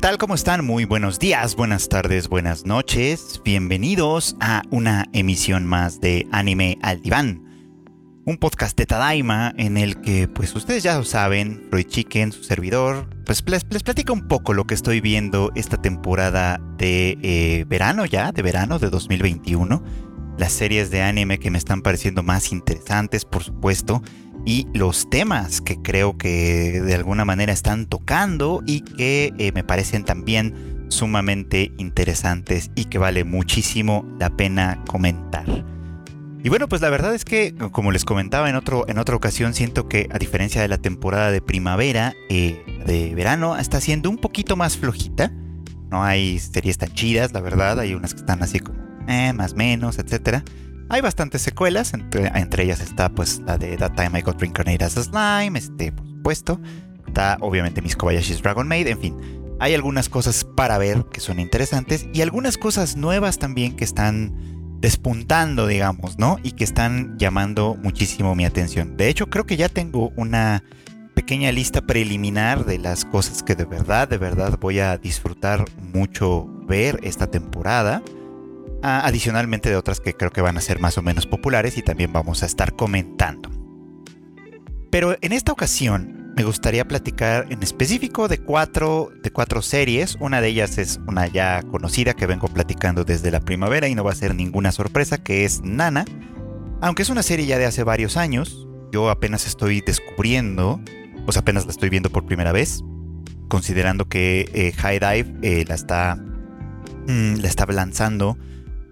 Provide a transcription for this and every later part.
¿qué tal? ¿Cómo están? Muy buenos días, buenas tardes, buenas noches. Bienvenidos a una emisión más de Anime al Diván. Un podcast de Tadaima en el que, pues ustedes ya lo saben, Freud Chicken, su servidor, pues les, les platica un poco lo que estoy viendo esta temporada de eh, verano ya, de verano de 2021. Las series de anime que me están pareciendo más interesantes, por supuesto y los temas que creo que de alguna manera están tocando y que eh, me parecen también sumamente interesantes y que vale muchísimo la pena comentar. Y bueno, pues la verdad es que, como les comentaba en, otro, en otra ocasión, siento que a diferencia de la temporada de primavera, eh, de verano está siendo un poquito más flojita. No hay series tan chidas, la verdad. Hay unas que están así como, eh, más menos, etcétera. Hay bastantes secuelas, entre, ellas está pues la de That Time I Got Reincarnated as a Slime, este, por supuesto. Está obviamente Miss Kobayashi's Dragon Maid, en fin. Hay algunas cosas para ver que son interesantes y algunas cosas nuevas también que están despuntando, digamos, ¿no? Y que están llamando muchísimo mi atención. De hecho, creo que ya tengo una pequeña lista preliminar de las cosas que de verdad, de verdad voy a disfrutar mucho ver esta temporada adicionalmente de otras que creo que van a ser más o menos populares y también vamos a estar comentando. Pero en esta ocasión me gustaría platicar en específico de cuatro, de cuatro series. Una de ellas es una ya conocida que vengo platicando desde la primavera y no va a ser ninguna sorpresa, que es Nana. Aunque es una serie ya de hace varios años, yo apenas estoy descubriendo, pues apenas la estoy viendo por primera vez, considerando que eh, High Dive eh, la está, mm, la está lanzando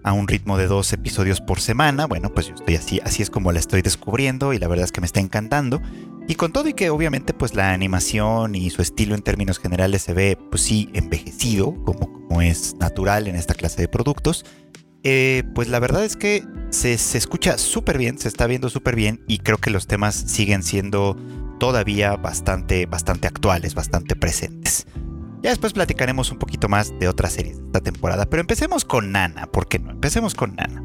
a un ritmo de dos episodios por semana. Bueno, pues yo estoy así, así es como la estoy descubriendo y la verdad es que me está encantando. Y con todo y que obviamente pues la animación y su estilo en términos generales se ve pues sí envejecido, como, como es natural en esta clase de productos, eh, pues la verdad es que se, se escucha súper bien, se está viendo súper bien y creo que los temas siguen siendo todavía bastante, bastante actuales, bastante presentes. Ya después platicaremos un poquito más de otras series de esta temporada, pero empecemos con Nana, ¿por qué no? Empecemos con Nana.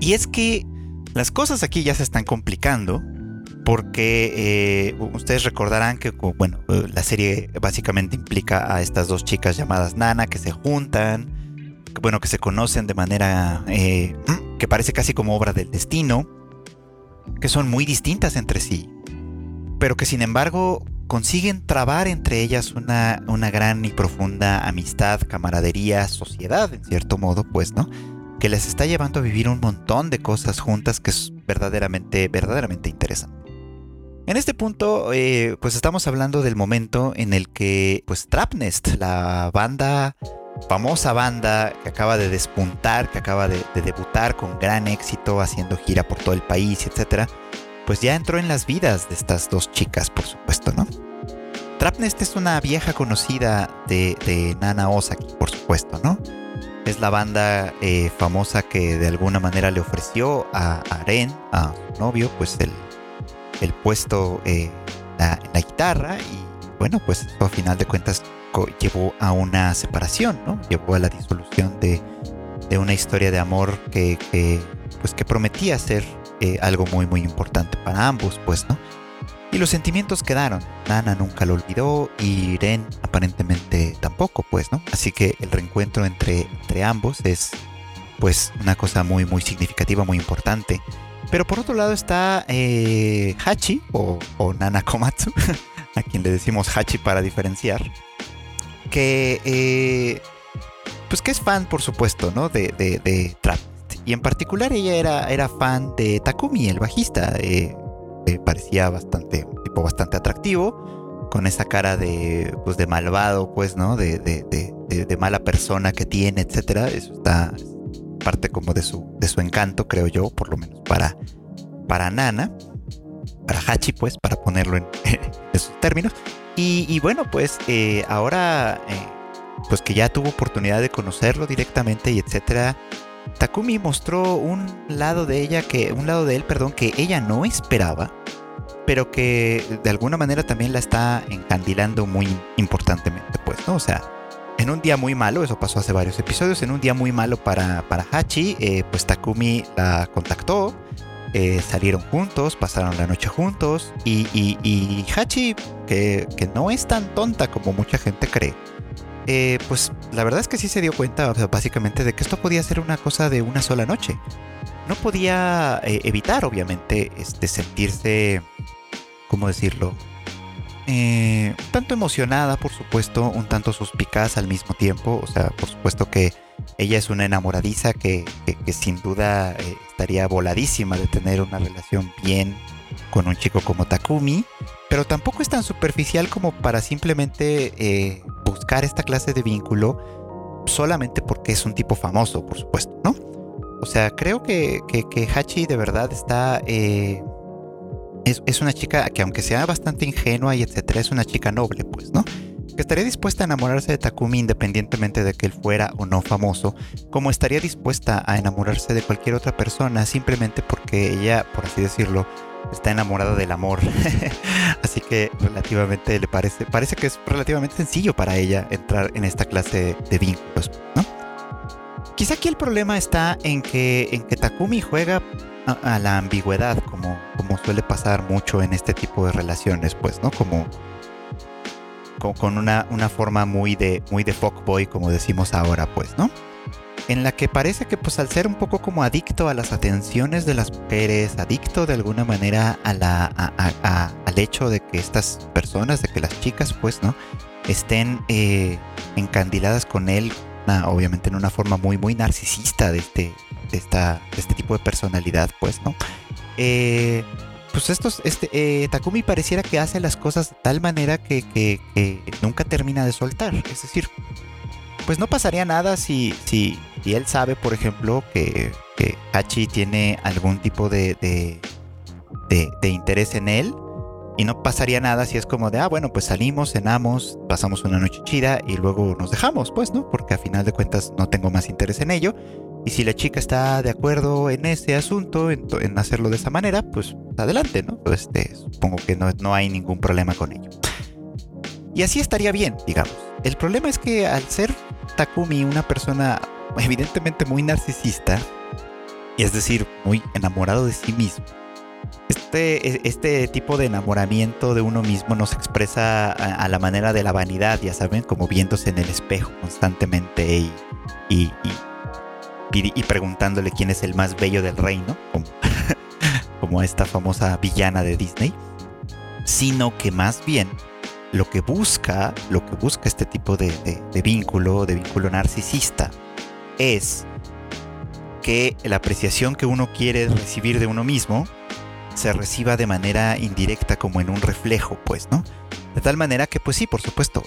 Y es que las cosas aquí ya se están complicando porque eh, ustedes recordarán que, bueno, la serie básicamente implica a estas dos chicas llamadas Nana que se juntan, bueno, que se conocen de manera eh, que parece casi como obra del destino, que son muy distintas entre sí, pero que sin embargo consiguen trabar entre ellas una, una gran y profunda amistad, camaradería, sociedad, en cierto modo, pues, ¿no? Que les está llevando a vivir un montón de cosas juntas que es verdaderamente, verdaderamente interesante. En este punto, eh, pues estamos hablando del momento en el que, pues, Trapnest, la banda, famosa banda que acaba de despuntar, que acaba de, de debutar con gran éxito, haciendo gira por todo el país, etcétera, pues ya entró en las vidas de estas dos chicas, por supuesto, ¿no? Trapnest es una vieja conocida de, Nana Osaki, por supuesto, ¿no? Es la banda eh, famosa que de alguna manera le ofreció a Aren, a su novio, pues el, puesto en la, guitarra y bueno, pues a final de cuentas llevó a una separación, ¿no? Llevó a la disolución de, una historia de amor que, pues que prometía ser eh, algo muy muy importante para ambos, pues, ¿no? Y los sentimientos quedaron. Nana nunca lo olvidó y Ren aparentemente tampoco, pues, ¿no? Así que el reencuentro entre, entre ambos es, pues, una cosa muy muy significativa, muy importante. Pero por otro lado está eh, Hachi o, Nana Komatsu, a quien le decimos Hachi para diferenciar, que eh, pues que es fan, por supuesto, ¿no? De, de, de Trap y en particular ella era, era fan de Takumi, el bajista. Eh, parecía bastante, tipo bastante atractivo, con esa cara de, pues, de malvado, pues, ¿no? De, de, de, mala persona que tiene, etcétera. Eso está parte como de su, de su encanto, creo yo, por lo menos para, para Nana, para Hachi, pues, para ponerlo en, esos términos. Y, bueno, pues eh, ahora, eh, pues que ya tuvo oportunidad de conocerlo directamente y etcétera, Takumi mostró un lado de ella que, un lado de él, perdón, que ella no esperaba, pero que de alguna manera también la está encandilando muy importantemente, pues, ¿no? O sea, en un día muy malo, eso pasó hace varios episodios, en un día muy malo para, para Hachi, eh, pues Takumi la contactó, eh, salieron juntos, pasaron la noche juntos y, y, Hachi, que, que, no es tan tonta como mucha gente cree, eh, pues la verdad es que sí se dio cuenta, básicamente, de que esto podía ser una cosa de una sola noche. No podía eh, evitar, obviamente, este, sentirse, ¿cómo decirlo? Eh, tanto emocionada, por supuesto, un tanto suspicaz al mismo tiempo. O sea, por supuesto que ella es una enamoradiza que, sin duda estaría voladísima de tener una relación bien con un chico como Takumi, pero tampoco es tan superficial como para simplemente eh, buscar esta clase de vínculo solamente porque es un tipo famoso, por supuesto, ¿no? O sea, creo que, Hachi de verdad está... Eh, es, una chica que aunque sea bastante ingenua y etcétera, es una chica noble, pues, ¿no? Que estaría dispuesta a enamorarse de Takumi independientemente de que él fuera o no famoso, como estaría dispuesta a enamorarse de cualquier otra persona simplemente porque ella, por así decirlo, está enamorada del amor. Así que relativamente le parece, parece que es relativamente sencillo para ella entrar en esta clase de vínculos, ¿no? Quizá aquí el problema está en que, en que Takumi juega a, la ambigüedad, como, como suele pasar mucho en este tipo de relaciones, pues, ¿no? Como, con, una, una forma muy de, muy de fuckboy, como decimos ahora, pues, ¿no? En la que parece que pues al ser un poco como adicto a las atenciones de las mujeres, adicto de alguna manera al hecho de que estas personas, de que las chicas pues, ¿no? Estén eh, encandiladas con él, obviamente en una forma muy, muy narcisista de este, esta, este tipo de personalidad pues, ¿no? Eh, pues estos, este, eh, Takumi pareciera que hace las cosas de tal manera que nunca termina de soltar, es decir, pues no pasaría nada si, si, él sabe, por ejemplo, que, Hachi tiene algún tipo de, de, interés en él. Y no pasaría nada si es como de, ah, bueno, pues salimos, cenamos, pasamos una noche chida y luego nos dejamos, pues, ¿no? Porque a final de cuentas no tengo más interés en ello. Y si la chica está de acuerdo en ese asunto, en, hacerlo de esa manera, pues adelante, ¿no? Pues, este, supongo que no, no hay ningún problema con ello. Y así estaría bien, digamos. El problema es que al ser Takumi una persona evidentemente muy narcisista, y es decir, muy enamorado de sí mismo, este, este tipo de enamoramiento de uno mismo nos expresa a, la manera de la vanidad, ya saben, como viéndose en el espejo constantemente y, y, y, preguntándole quién es el más bello del reino, como, como esta famosa villana de Disney, sino que más bien lo que busca, lo que busca este tipo de, vínculo, de vínculo narcisista, es que la apreciación que uno quiere recibir de uno mismo se reciba de manera indirecta como en un reflejo, pues, ¿no? De tal manera que, pues sí, por supuesto,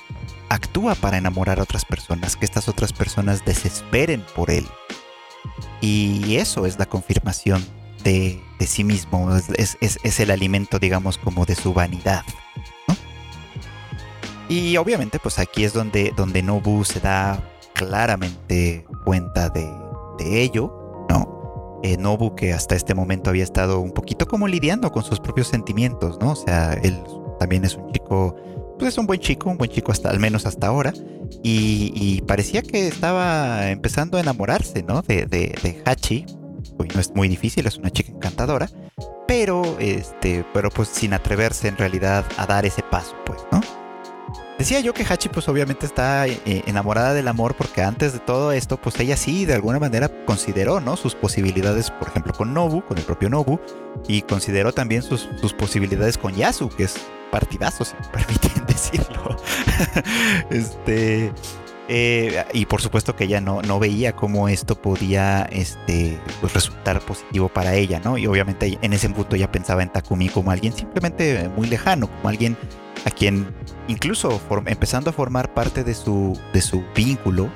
actúa para enamorar a otras personas, que estas otras personas desesperen por él. Y eso es la confirmación de, sí mismo, es, es el alimento, digamos, como de su vanidad. Y obviamente pues aquí es donde, donde Nobu se da claramente cuenta de, ello, ¿no? Eh, Nobu que hasta este momento había estado un poquito como lidiando con sus propios sentimientos, ¿no? O sea, él también es un chico, pues es un buen chico, un buen chico hasta al menos hasta ahora. Y, parecía que estaba empezando a enamorarse, ¿no? De, de, Hachi. no es muy difícil, es una chica encantadora. Pero, este, pero pues sin atreverse en realidad a dar ese paso, pues, ¿no? Decía yo que Hachi pues obviamente está eh, enamorada del amor porque antes de todo esto pues ella sí de alguna manera consideró ¿no? sus posibilidades por ejemplo con Nobu, con el propio Nobu y consideró también sus, posibilidades con Yasu que es partidazo si me permiten decirlo. este... Eh, y por supuesto que ella no, no veía cómo esto podía este, pues resultar positivo para ella, ¿no? Y obviamente en ese punto ya pensaba en Takumi como alguien simplemente muy lejano, como alguien a quien incluso empezando a formar parte de su, de su vínculo,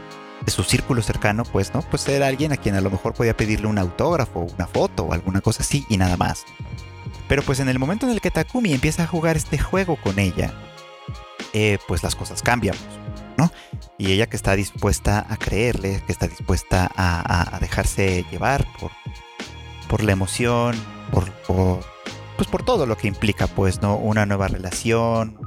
de su círculo cercano, pues, ¿no? Pues era alguien a quien a lo mejor podía pedirle un autógrafo, una foto o alguna cosa así y nada más. Pero pues en el momento en el que Takumi empieza a jugar este juego con ella, eh, pues las cosas cambian, ¿no? Y ella que está dispuesta a creerle, que está dispuesta a, dejarse llevar por, por la emoción, por, por pues por todo lo que implica, pues, ¿no? Una nueva relación,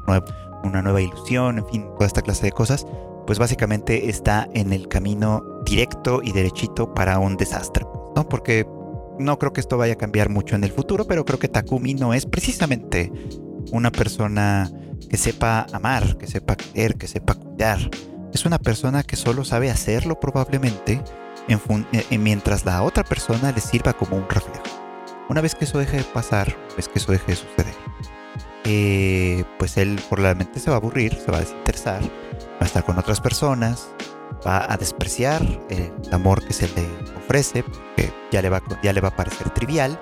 una nueva ilusión, en fin, toda esta clase de cosas, pues básicamente está en el camino directo y derechito para un desastre, ¿no? Porque no creo que esto vaya a cambiar mucho en el futuro, pero creo que Takumi no es precisamente una persona que sepa amar, que sepa querer, que sepa cuidar, es una persona que solo sabe hacerlo probablemente en mientras la otra persona le sirva como un reflejo. Una vez que eso deje de pasar, vez que eso deje de suceder, eh, pues él probablemente se va a aburrir, se va a desinteresar, va a estar con otras personas, va a despreciar el amor que se le ofrece, porque ya le va, ya le va a parecer trivial,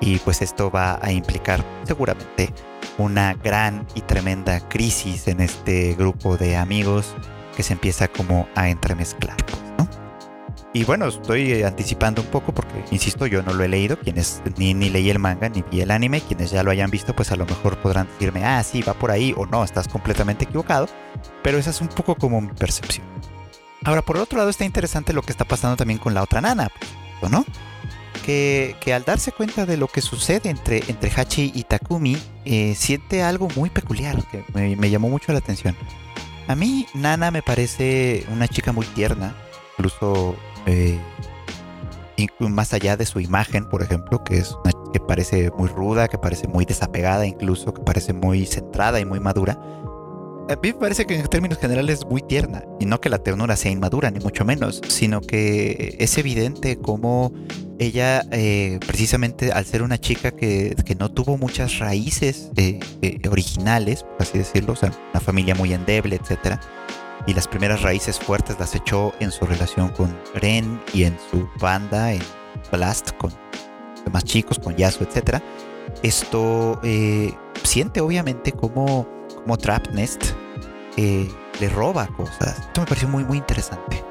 y pues esto va a implicar seguramente una gran y tremenda crisis en este grupo de amigos que se empieza como a entremezclar. Y bueno, estoy anticipando un poco insisto, yo no lo he leído. Quienes ni, ni leí el manga ni vi el anime, quienes ya lo hayan visto, pues a lo mejor podrán decirme, ah, sí, va por ahí o no, estás completamente equivocado. Pero esa es un poco como mi percepción. Ahora, por el otro lado, está interesante lo que está pasando también con la otra nana, ¿no? Que, que al darse cuenta de lo que sucede entre, entre Hachi y Takumi, eh, siente algo muy peculiar que me, me llamó mucho la atención. A mí, Nana me parece una chica muy tierna, incluso eh, más allá de su imagen, por ejemplo, que es una que parece muy ruda, que parece muy desapegada, incluso que parece muy centrada y muy madura. A mí me parece que en términos generales es muy tierna, y no que la ternura sea inmadura, ni mucho menos, sino que es evidente cómo ella, eh, precisamente al ser una chica que, no tuvo muchas raíces eh, originales, por así decirlo, o sea, una familia muy endeble, etcétera, y las primeras raíces fuertes las echó en su relación con Ren y en su banda, en Blast, con demás chicos, con Yasuo, etc. Esto eh, siente obviamente como, como Trapnest eh, le roba cosas. Esto me pareció muy, muy interesante.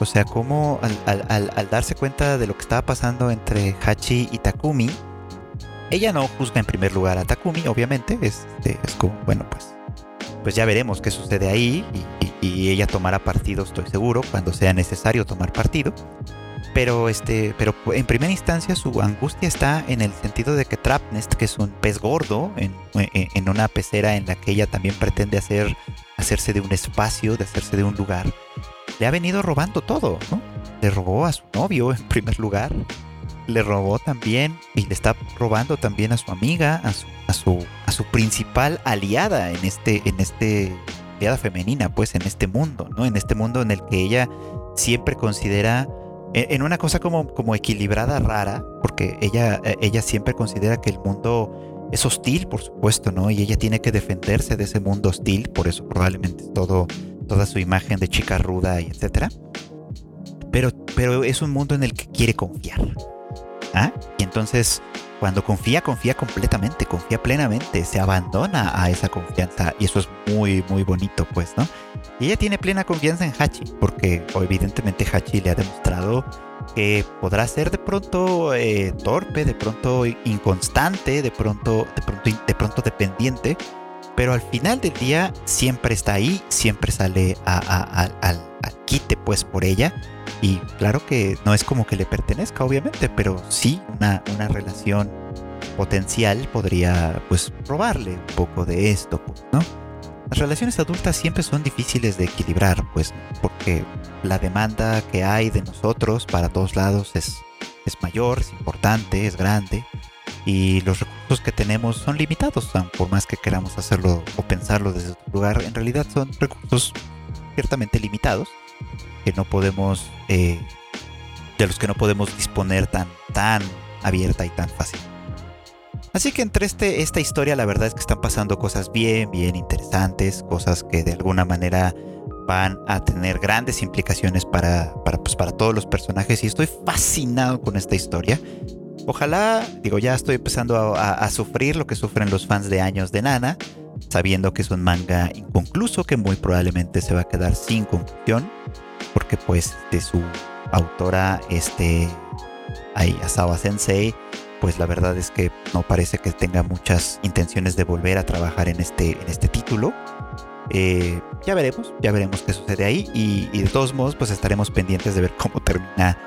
O sea, como al, darse cuenta de lo que estaba pasando entre Hachi y Takumi, ella no juzga en primer lugar a Takumi, obviamente, es, es como, bueno, pues pues ya veremos qué sucede ahí y, ella tomará partido, estoy seguro, cuando sea necesario tomar partido. Pero, este, pero en primera instancia su angustia está en el sentido de que Trapnest, que es un pez gordo en, en una pecera en la que ella también pretende hacer, hacerse de un espacio, de hacerse de un lugar, le ha venido robando todo, ¿no? Le robó a su novio en primer lugar, le robó también y le está robando también a su amiga, a su a su, a su principal aliada en este, en este, aliada femenina, pues en este mundo, ¿no? En este mundo en el que ella siempre considera, en una cosa como, como equilibrada, rara, porque ella, ella siempre considera que el mundo es hostil, por supuesto, ¿no? Y ella tiene que defenderse de ese mundo hostil, por eso probablemente todo, toda su imagen de chica ruda y etcétera. Pero, pero es un mundo en el que quiere confiar. ¿Ah? Y entonces cuando confía, confía completamente, confía plenamente, se abandona a esa confianza y eso es muy, muy bonito, pues, ¿no? Y ella tiene plena confianza en Hachi, porque evidentemente Hachi le ha demostrado que podrá ser de pronto eh, torpe, de pronto inconstante, de pronto, de pronto, de pronto dependiente, pero al final del día siempre está ahí, siempre sale al quite pues por ella y claro que no es como que le pertenezca, obviamente, pero sí una, una relación potencial podría pues robarle un poco de esto, ¿no? Las relaciones adultas siempre son difíciles de equilibrar, pues, porque la demanda que hay de nosotros para todos lados es, es mayor, es importante, es grande, y los recursos que tenemos son limitados, por más que queramos hacerlo o pensarlo desde otro lugar, en realidad son recursos ciertamente limitados que no podemos, eh, de los que no podemos disponer tan, tan abierta y tan fácil. Así que entre este, esta historia la verdad es que están pasando cosas bien, bien interesantes, cosas que de alguna manera van a tener grandes implicaciones para, para, pues, para todos los personajes y estoy fascinado con esta historia. Ojalá, digo, ya estoy empezando a, a, sufrir lo que sufren los fans de años de Nana, sabiendo que es un manga inconcluso que muy probablemente se va a quedar sin conclusión porque pues de su autora, este, Asawa Sensei, pues la verdad es que no parece que tenga muchas intenciones de volver a trabajar en este, en este título. Eh, ya veremos, ya veremos qué sucede ahí y, de todos modos pues estaremos pendientes de ver cómo termina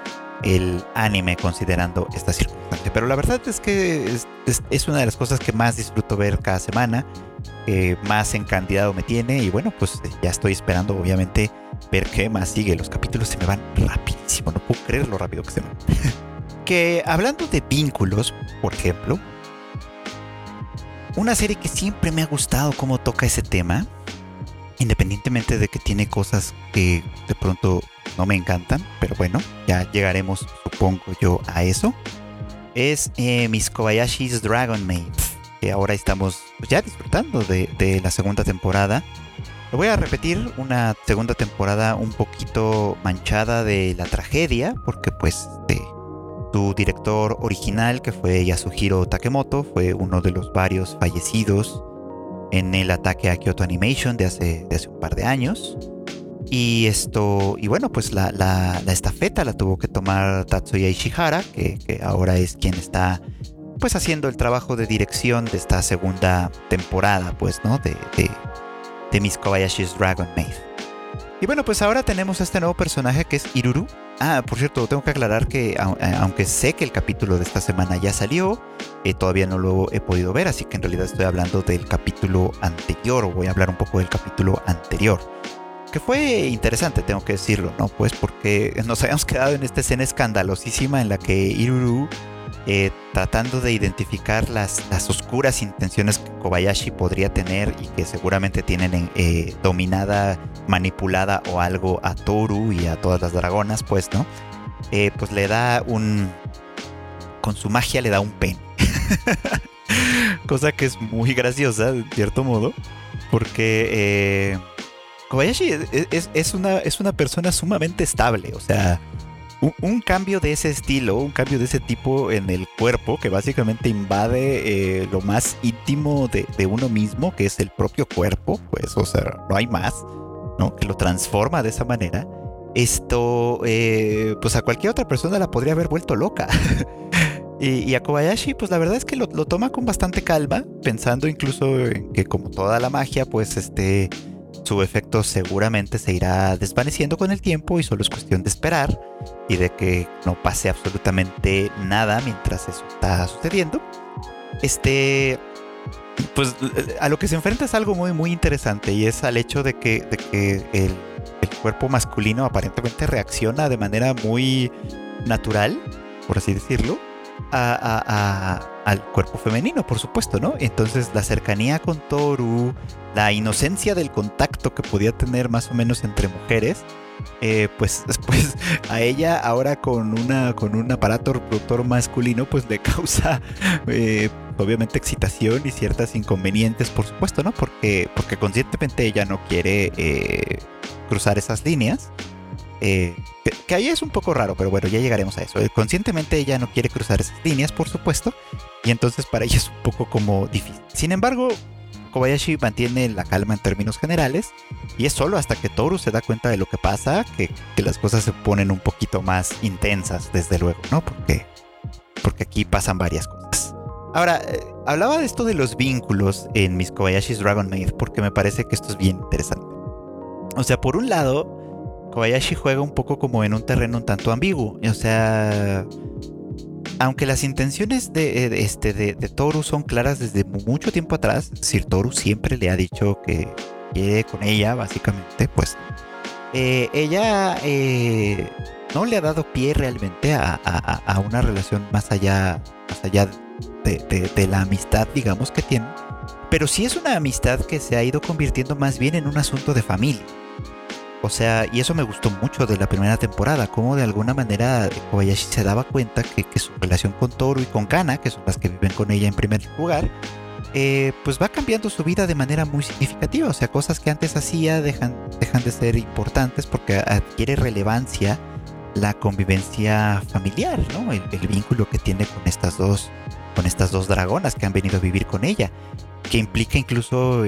el anime considerando esta circunstancia. Pero la verdad es que es, una de las cosas que más disfruto ver cada semana, más encandidado me tiene y bueno pues ya estoy esperando obviamente ver qué más sigue. Los capítulos se me van rapidísimo, no puedo creer lo rápido que se van. que hablando de vínculos, por ejemplo, una serie que siempre me ha gustado cómo toca ese tema Independientemente de que tiene cosas que de pronto no me encantan, pero bueno, ya llegaremos, supongo yo, a eso. Es eh, Miss Kobayashi's Dragon Maid, que ahora estamos ya disfrutando de, la segunda temporada. Lo voy a repetir, una segunda temporada un poquito manchada de la tragedia, porque pues de su director original, que fue Yasuhiro Takemoto, fue uno de los varios fallecidos en el ataque a Kyoto Animation de hace, un par de años. Y esto, y bueno, pues la, la, estafeta la tuvo que tomar Tatsuya Ishihara, que, que, ahora es quien está pues haciendo el trabajo de dirección de esta segunda temporada, pues, ¿no? De, de, de Miss Kobayashi's Dragon Maid. Y bueno, pues ahora tenemos este nuevo personaje que es Iruru. Ah, por cierto, tengo que aclarar que eh, aunque sé que el capítulo de esta semana ya salió, eh, todavía no lo he podido ver, así que en realidad estoy hablando del capítulo anterior, o voy a hablar un poco del capítulo anterior. Que fue interesante, tengo que decirlo, ¿no? Pues porque nos habíamos quedado en esta escena escandalosísima en la que Iruru eh, tratando de identificar las, las, oscuras intenciones que Kobayashi podría tener y que seguramente tienen eh, dominada, manipulada o algo a Toru y a todas las dragonas, pues, ¿no? Eh, pues le da un... Con su magia le da un pen. Cosa que es muy graciosa, de cierto modo, porque Kobayashi es, es, una, es una persona sumamente estable, o sea un, cambio de ese estilo, un cambio de ese tipo en el cuerpo que básicamente invade eh, lo más íntimo de, uno mismo, que es el propio cuerpo, pues, o sea, no hay más, ¿no? Que lo transforma de esa manera. Esto, eh, pues a cualquier otra persona la podría haber vuelto loca. y, a Kobayashi, pues la verdad es que lo, lo toma con bastante calma, pensando incluso en que como toda la magia, pues este su efecto seguramente se irá desvaneciendo con el tiempo y solo es cuestión de esperar y de que no pase absolutamente nada mientras eso está sucediendo. Este, pues a lo que se enfrenta es algo muy muy interesante y es al hecho de que, de que el, cuerpo masculino aparentemente reacciona de manera muy natural, por así decirlo, al cuerpo femenino, por supuesto, ¿no? Entonces la cercanía con Toru, la inocencia del contacto que podía tener más o menos entre mujeres, eh, pues después a ella ahora con una con un aparato reproductor masculino pues le causa eh, obviamente excitación y ciertas inconvenientes por supuesto no porque porque conscientemente ella no quiere eh, cruzar esas líneas que, que, ahí es un poco raro pero bueno ya llegaremos a eso conscientemente ella no quiere cruzar esas líneas por supuesto y entonces para ella es un poco como difícil sin embargo Kobayashi mantiene la calma en términos generales y es solo hasta que Toru se da cuenta de lo que pasa que, las cosas se ponen un poquito más intensas, desde luego, ¿no? Porque, porque aquí pasan varias cosas. Ahora, eh, hablaba de esto de los vínculos en Miss Kobayashi's Dragon Maid porque me parece que esto es bien interesante. O sea, por un lado, Kobayashi juega un poco como en un terreno un tanto ambiguo. O sea, aunque las intenciones de, este, de, Toru son claras desde mucho tiempo atrás, decir, Toru siempre le ha dicho que quiere con ella, básicamente, pues eh, ella eh, no le ha dado pie realmente a, una relación más allá, más allá de, la amistad, digamos, que tiene. Pero sí es una amistad que se ha ido convirtiendo más bien en un asunto de familia. O sea, y eso me gustó mucho de la primera temporada, como de alguna manera Kobayashi se daba cuenta que, su relación con Toru y con Kana, que son las que viven con ella en primer lugar, eh, pues va cambiando su vida de manera muy significativa. O sea, cosas que antes hacía dejan, de ser importantes porque adquiere relevancia la convivencia familiar, ¿no? El, el, vínculo que tiene con estas dos, con estas dos dragonas que han venido a vivir con ella, que implica incluso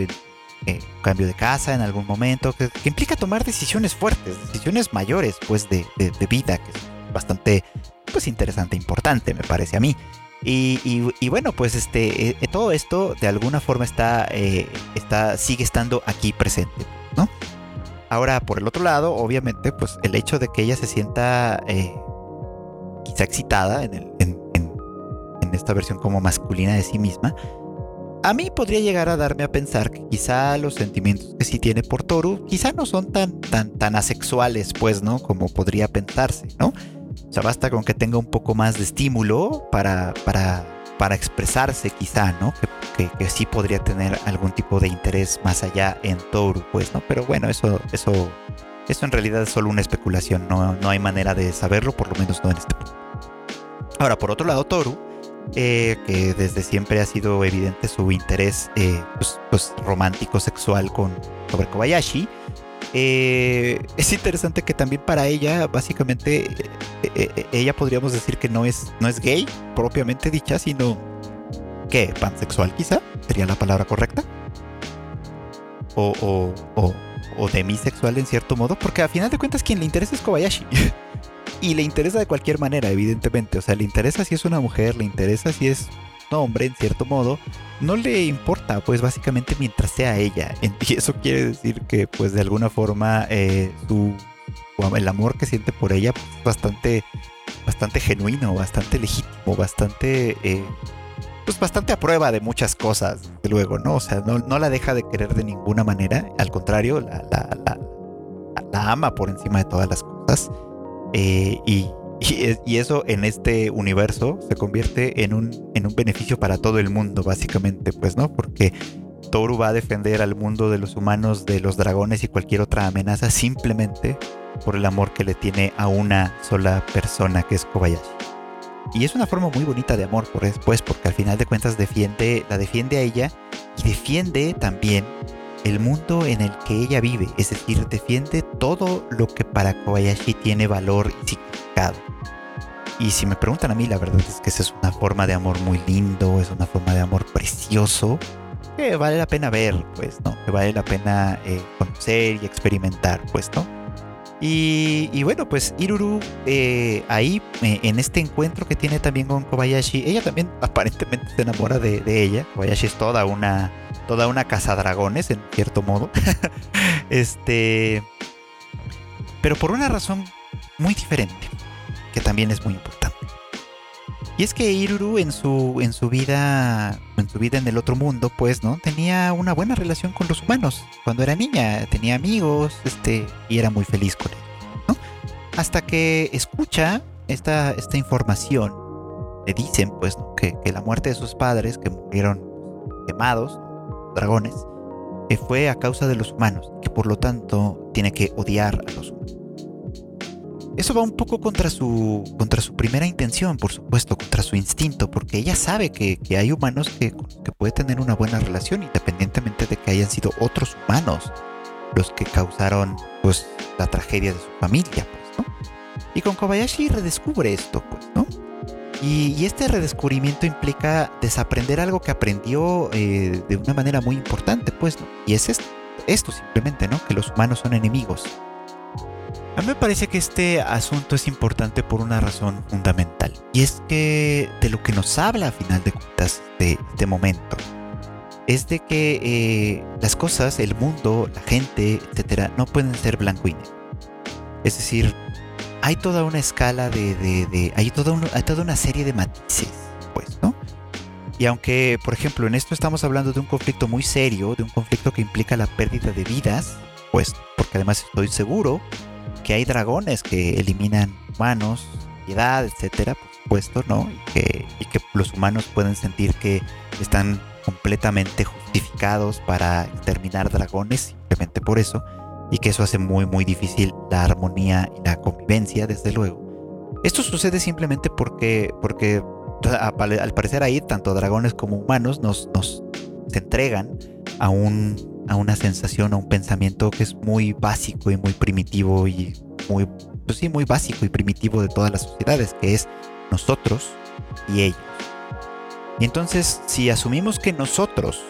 eh, cambio de casa en algún momento, que, implica tomar decisiones fuertes, decisiones mayores, pues, de, vida, que es bastante, pues, interesante, importante, me parece a mí. Y, bueno, pues este, eh, todo esto de alguna forma está, eh, está, sigue estando aquí presente, ¿no? Ahora, por el otro lado, obviamente, pues el hecho de que ella se sienta quizá excitada en, el, en, en esta versión como masculina de sí misma, a mí podría llegar a darme a pensar que quizá los sentimientos que sí tiene por Toru quizá no son tan, tan, tan asexuales, pues, ¿no? Como podría pensarse, ¿no? O sea, basta con que tenga un poco más de estímulo para, para, para expresarse quizá, ¿no? Que, que, sí podría tener algún tipo de interés más allá en Toru, pues, ¿no? Pero bueno, eso, eso, eso en realidad es solo una especulación, no, no hay manera de saberlo, por lo menos no en este punto. Ahora, por otro lado, Toru, eh, que desde siempre ha sido evidente su interés eh, pues, pues, romántico, sexual con, sobre Kobayashi, eh, es interesante que también para ella, básicamente, eh, eh, ella podríamos decir que no es, no es gay, propiamente dicha, sino que pansexual quizá, sería la palabra correcta. O, o, o, o demisexual en cierto modo, porque a final de cuentas quien le interesa es Kobayashi. y le interesa de cualquier manera, evidentemente. O sea, le interesa si es una mujer, le interesa si es un hombre, en cierto modo no le importa, pues básicamente mientras sea ella. Y eso quiere decir que, pues de alguna forma, eh, su, el amor que siente por ella pues, es bastante, bastante genuino, bastante legítimo, bastante, eh, pues bastante a prueba de muchas cosas, de luego, ¿no? O sea, no, no, la deja de querer de ninguna manera, al contrario, la, la, la, la ama por encima de todas las cosas. Eh, y, y, eso en este universo se convierte en un, en un beneficio para todo el mundo, básicamente, pues, ¿no? Porque Toru va a defender al mundo de los humanos, de los dragones y cualquier otra amenaza simplemente por el amor que le tiene a una sola persona que es Kobayashi. Y es una forma muy bonita de amor, por después, porque al final de cuentas defiende, la defiende a ella y defiende también el mundo en el que ella vive, es decir, defiende todo lo que para Kobayashi tiene valor y significado. Y si me preguntan a mí, la verdad es que esa es una forma de amor muy lindo, es una forma de amor precioso, que vale la pena ver, pues, ¿no? Que vale la pena eh, conocer y experimentar, pues, ¿no? Y, bueno, pues Iruru eh, ahí, eh, en este encuentro que tiene también con Kobayashi, ella también aparentemente se enamora de, de ella. Kobayashi es toda una toda una casa dragones, en cierto modo. este. Pero por una razón muy diferente, que también es muy importante. Y es que Iruru en su, en su vida. En su vida en el otro mundo, pues, ¿no? Tenía una buena relación con los humanos. Cuando era niña, tenía amigos, este. y era muy feliz con ellos. ¿no? Hasta que escucha esta, esta información. Le dicen, pues, que la muerte de sus padres, que murieron quemados, dragones, que fue a causa de los humanos, que por lo tanto tiene que odiar a los humanos. Eso va un poco contra su, contra su primera intención, por supuesto, contra su instinto, porque ella sabe que, que hay humanos que, que puede tener una buena relación, independientemente de que hayan sido otros humanos los que causaron pues, la tragedia de su familia, pues, ¿no? Y con Kobayashi redescubre esto, pues, ¿no? Y, este redescubrimiento implica desaprender algo que aprendió eh, de una manera muy importante, pues, Y es esto, esto simplemente, ¿no? Que los humanos son enemigos. A mí me parece que este asunto es importante por una razón fundamental. Y es que de lo que nos habla a final de cuentas de este momento es de que eh, las cosas, el mundo, la gente, etcétera, no pueden ser blanco y negro. Es decir, hay toda una escala de, hay, toda una, hay toda una serie de matices, pues, ¿no? Y aunque, por ejemplo, en esto estamos hablando de un conflicto muy serio, de un conflicto que implica la pérdida de vidas, pues, porque además estoy seguro que hay dragones que eliminan humanos, piedad, etcétera, por supuesto, ¿no? Y que, y que los humanos pueden sentir que están completamente justificados para exterminar dragones, simplemente por eso y que eso hace muy muy difícil la armonía y la convivencia, desde luego. Esto sucede simplemente porque, porque al parecer ahí tanto dragones como humanos nos, nos entregan a, un, a una sensación, a un pensamiento que es muy básico y muy primitivo y muy, pues sí, muy básico y primitivo de todas las sociedades, que es nosotros y ellos. Y entonces, si asumimos que nosotros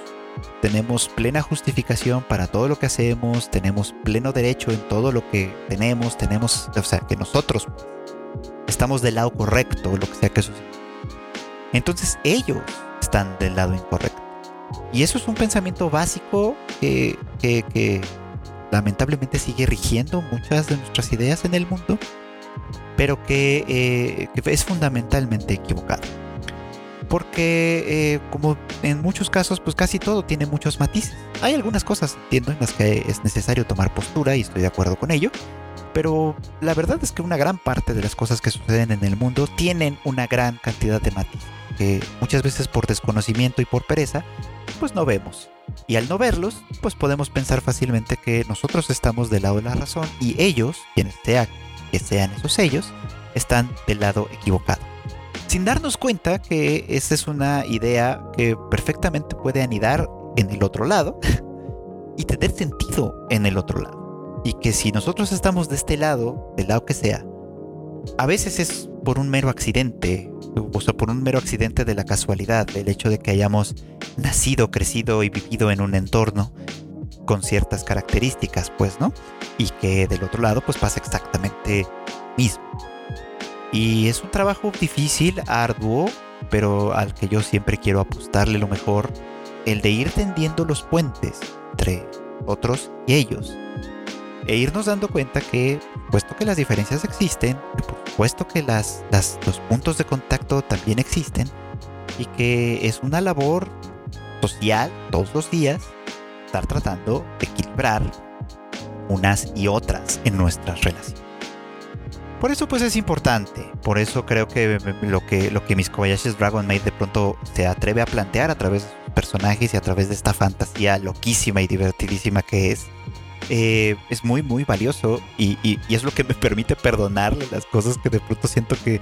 tenemos plena justificación para todo lo que hacemos, tenemos pleno derecho en todo lo que tenemos, tenemos, o sea, que nosotros estamos del lado correcto, lo que sea que sea. Entonces ellos están del lado incorrecto. Y eso es un pensamiento básico que, que, lamentablemente sigue rigiendo muchas de nuestras ideas en el mundo, pero que, eh, que es fundamentalmente equivocado porque eh, como en muchos casos, pues casi todo tiene muchos matices. Hay algunas cosas, entiendo, en las que es necesario tomar postura y estoy de acuerdo con ello, pero la verdad es que una gran parte de las cosas que suceden en el mundo tienen una gran cantidad de matices. que muchas veces por desconocimiento y por pereza, pues no vemos. Y al no verlos, pues podemos pensar fácilmente que nosotros estamos del lado de la razón y ellos, quienes sea que sean esos ellos, están del lado equivocado. Sin darnos cuenta que esa es una idea que perfectamente puede anidar en el otro lado y tener sentido en el otro lado. Y que si nosotros estamos de este lado, del lado que sea, a veces es por un mero accidente, o sea, por un mero accidente de la casualidad, del hecho de que hayamos nacido, crecido y vivido en un entorno con ciertas características, pues, ¿no? Y que del otro lado, pues pasa exactamente mismo. Y es un trabajo difícil, arduo, pero al que yo siempre quiero apostarle lo mejor, el de ir tendiendo los puentes entre otros y ellos e irnos dando cuenta que, puesto que las diferencias existen, supuesto que las, los puntos de contacto también existen, y que es una labor social todos los días estar tratando de equilibrar unas y otras en nuestras relaciones. Por eso pues es importante, por eso creo que lo que, lo que Mis Kobayashi's Dragon Maid de pronto se atreve a plantear a través de sus personajes y a través de esta fantasía loquísima y divertidísima que es, eh, es muy, muy valioso y, es lo que me permite perdonarle las cosas que de pronto siento que,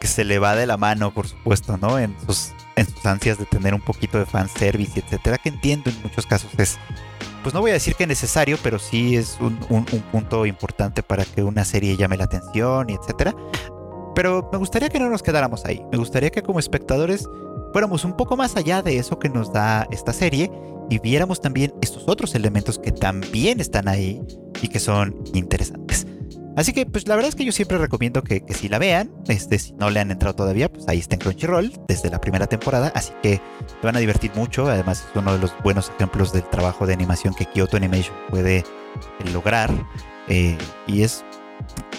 se le va de la mano, por supuesto, ¿no? En sus, en sus ansias de tener un poquito de fanservice, etcétera, que entiendo en muchos casos es, pues no voy a decir que necesario, pero sí es un, punto importante para que una serie llame la atención y etcétera. Pero me gustaría que no nos quedáramos ahí. Me gustaría que como espectadores fuéramos un poco más allá de eso que nos da esta serie y viéramos también estos otros elementos que también están ahí y que son interesantes. Así que, pues la verdad es que yo siempre recomiendo que, si la vean, este, si no le han entrado todavía, pues ahí está en Crunchyroll desde la primera temporada, así que te van a divertir mucho. Además, es uno de los buenos ejemplos del trabajo de animación que Kyoto Animation puede lograr. Eh, y es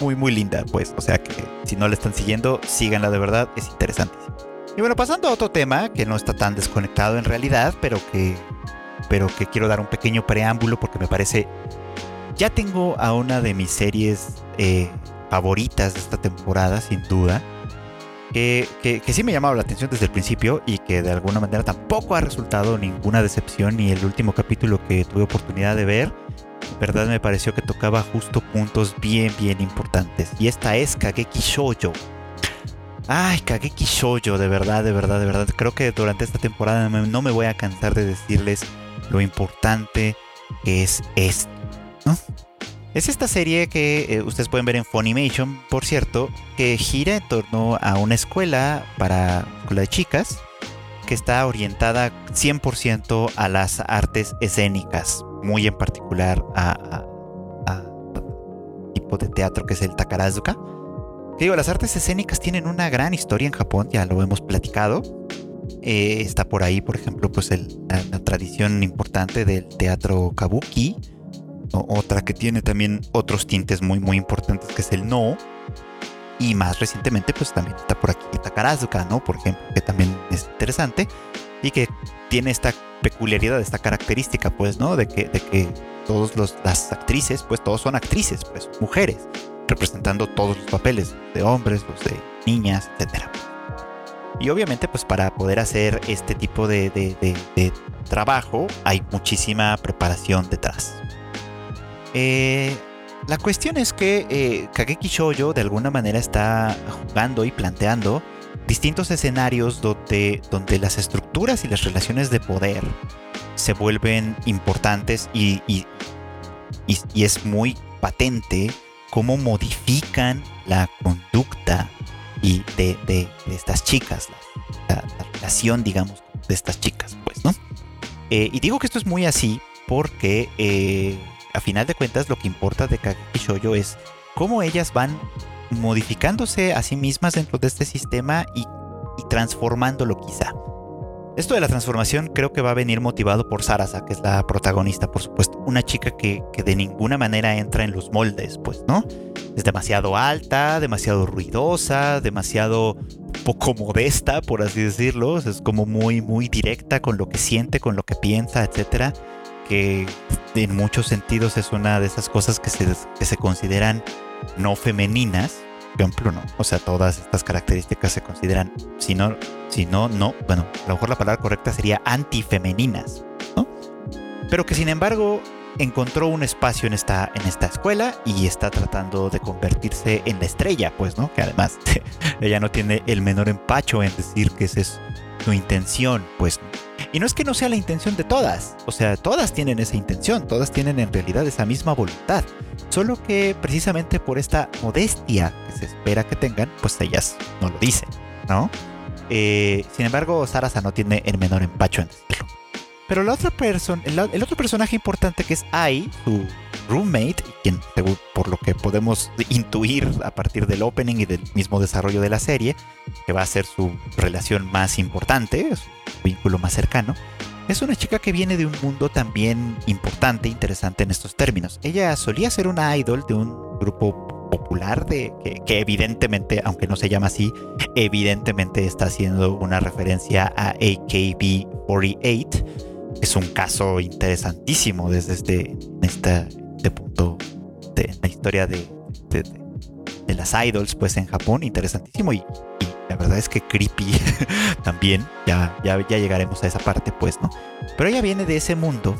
muy, muy linda, pues. O sea que si no la están siguiendo, síganla de verdad, es interesantísimo. Y bueno, pasando a otro tema que no está tan desconectado en realidad, pero que pero que quiero dar un pequeño preámbulo porque me parece... Ya tengo a una de mis series eh, favoritas de esta temporada, sin duda, que, que, sí me llamaba la atención desde el principio y que de alguna manera tampoco ha resultado ninguna decepción ni el último capítulo que tuve oportunidad de ver. verdad me pareció que tocaba justo puntos bien, bien importantes. Y esta es Kageki Shoujo. Ay, Kageki Shoujo, de verdad, de verdad, de verdad. Creo que durante esta temporada no me voy a cansar de decirles lo importante que es esto, Es esta serie que eh, ustedes pueden ver en Funimation, por cierto, que gira en torno a una escuela para escuela de chicas que está orientada 100% a las artes escénicas, muy en particular a, tipo de teatro que es el Takarazuka. Que digo, las artes escénicas tienen una gran historia en Japón, ya lo hemos platicado. Eh, está por ahí, por ejemplo, pues la, tradición importante del teatro kabuki. Otra que tiene también otros tintes muy, muy importantes, que es el no. Y más recientemente, pues también está por aquí Takarazuka, ¿no? Por ejemplo, que también es interesante. Y que tiene esta peculiaridad, esta característica, pues, ¿no? De que, de que todas las actrices, pues todos son actrices, pues, mujeres, representando todos los papeles, de hombres, los de niñas, etcétera. Y obviamente pues para poder hacer este tipo de, trabajo hay muchísima preparación detrás. Eh, la cuestión es que eh, Kageki Shoujo de alguna manera está jugando y planteando distintos escenarios donde, las estructuras y las relaciones de poder se vuelven importantes y, y, es muy patente cómo modifican la conducta y de, estas chicas, la, relación, digamos, de estas chicas, pues, ¿no? Eh, y digo que esto es muy así porque eh, a final de cuentas lo que importa de Kageki Shoujo es cómo ellas van modificándose a sí mismas dentro de este sistema y, y transformándolo quizá. Esto de la transformación creo que va a venir motivado por Sarasa, que es la protagonista, por supuesto. Una chica que, de ninguna manera entra en los moldes, pues, ¿no? Es demasiado alta, demasiado ruidosa, demasiado poco modesta, por así decirlo. Es como muy, muy directa con lo que siente, con lo que piensa, etcétera. Que en muchos sentidos es una de esas cosas que se, que se consideran no femeninas, ejemplo, ¿no? O sea, todas estas características se consideran, si no, no, no, bueno, a lo mejor la palabra correcta sería antifemeninas, ¿no? Pero que sin embargo encontró un espacio en esta, en esta escuela y está tratando de convertirse en la estrella, pues, ¿no? Que además ella no tiene el menor empacho en decir que esa es su intención, pues. Y no es que no sea la intención de todas, o sea, todas tienen esa intención, todas tienen en realidad esa misma voluntad, solo que precisamente por esta modestia que se espera que tengan, pues ellas no lo dicen, ¿no? Eh, sin embargo, Sarasa no tiene el menor empacho en decirlo. Pero la otra persona, el, otro personaje importante que es Ai, su roommate, quien por lo que podemos intuir a partir del opening y del mismo desarrollo de la serie, que va a ser su relación más importante, su vínculo más cercano, es una chica que viene de un mundo también importante, interesante en estos términos. Ella solía ser una idol de un grupo popular de que, evidentemente, aunque no se llama así, evidentemente está haciendo una referencia a AKB48 es un caso interesantísimo desde este, este, punto de la historia de, de, las idols pues en Japón, interesantísimo. Y, la verdad es que creepy también, ya, ya, ya, llegaremos a esa parte pues, ¿no? Pero ella viene de ese mundo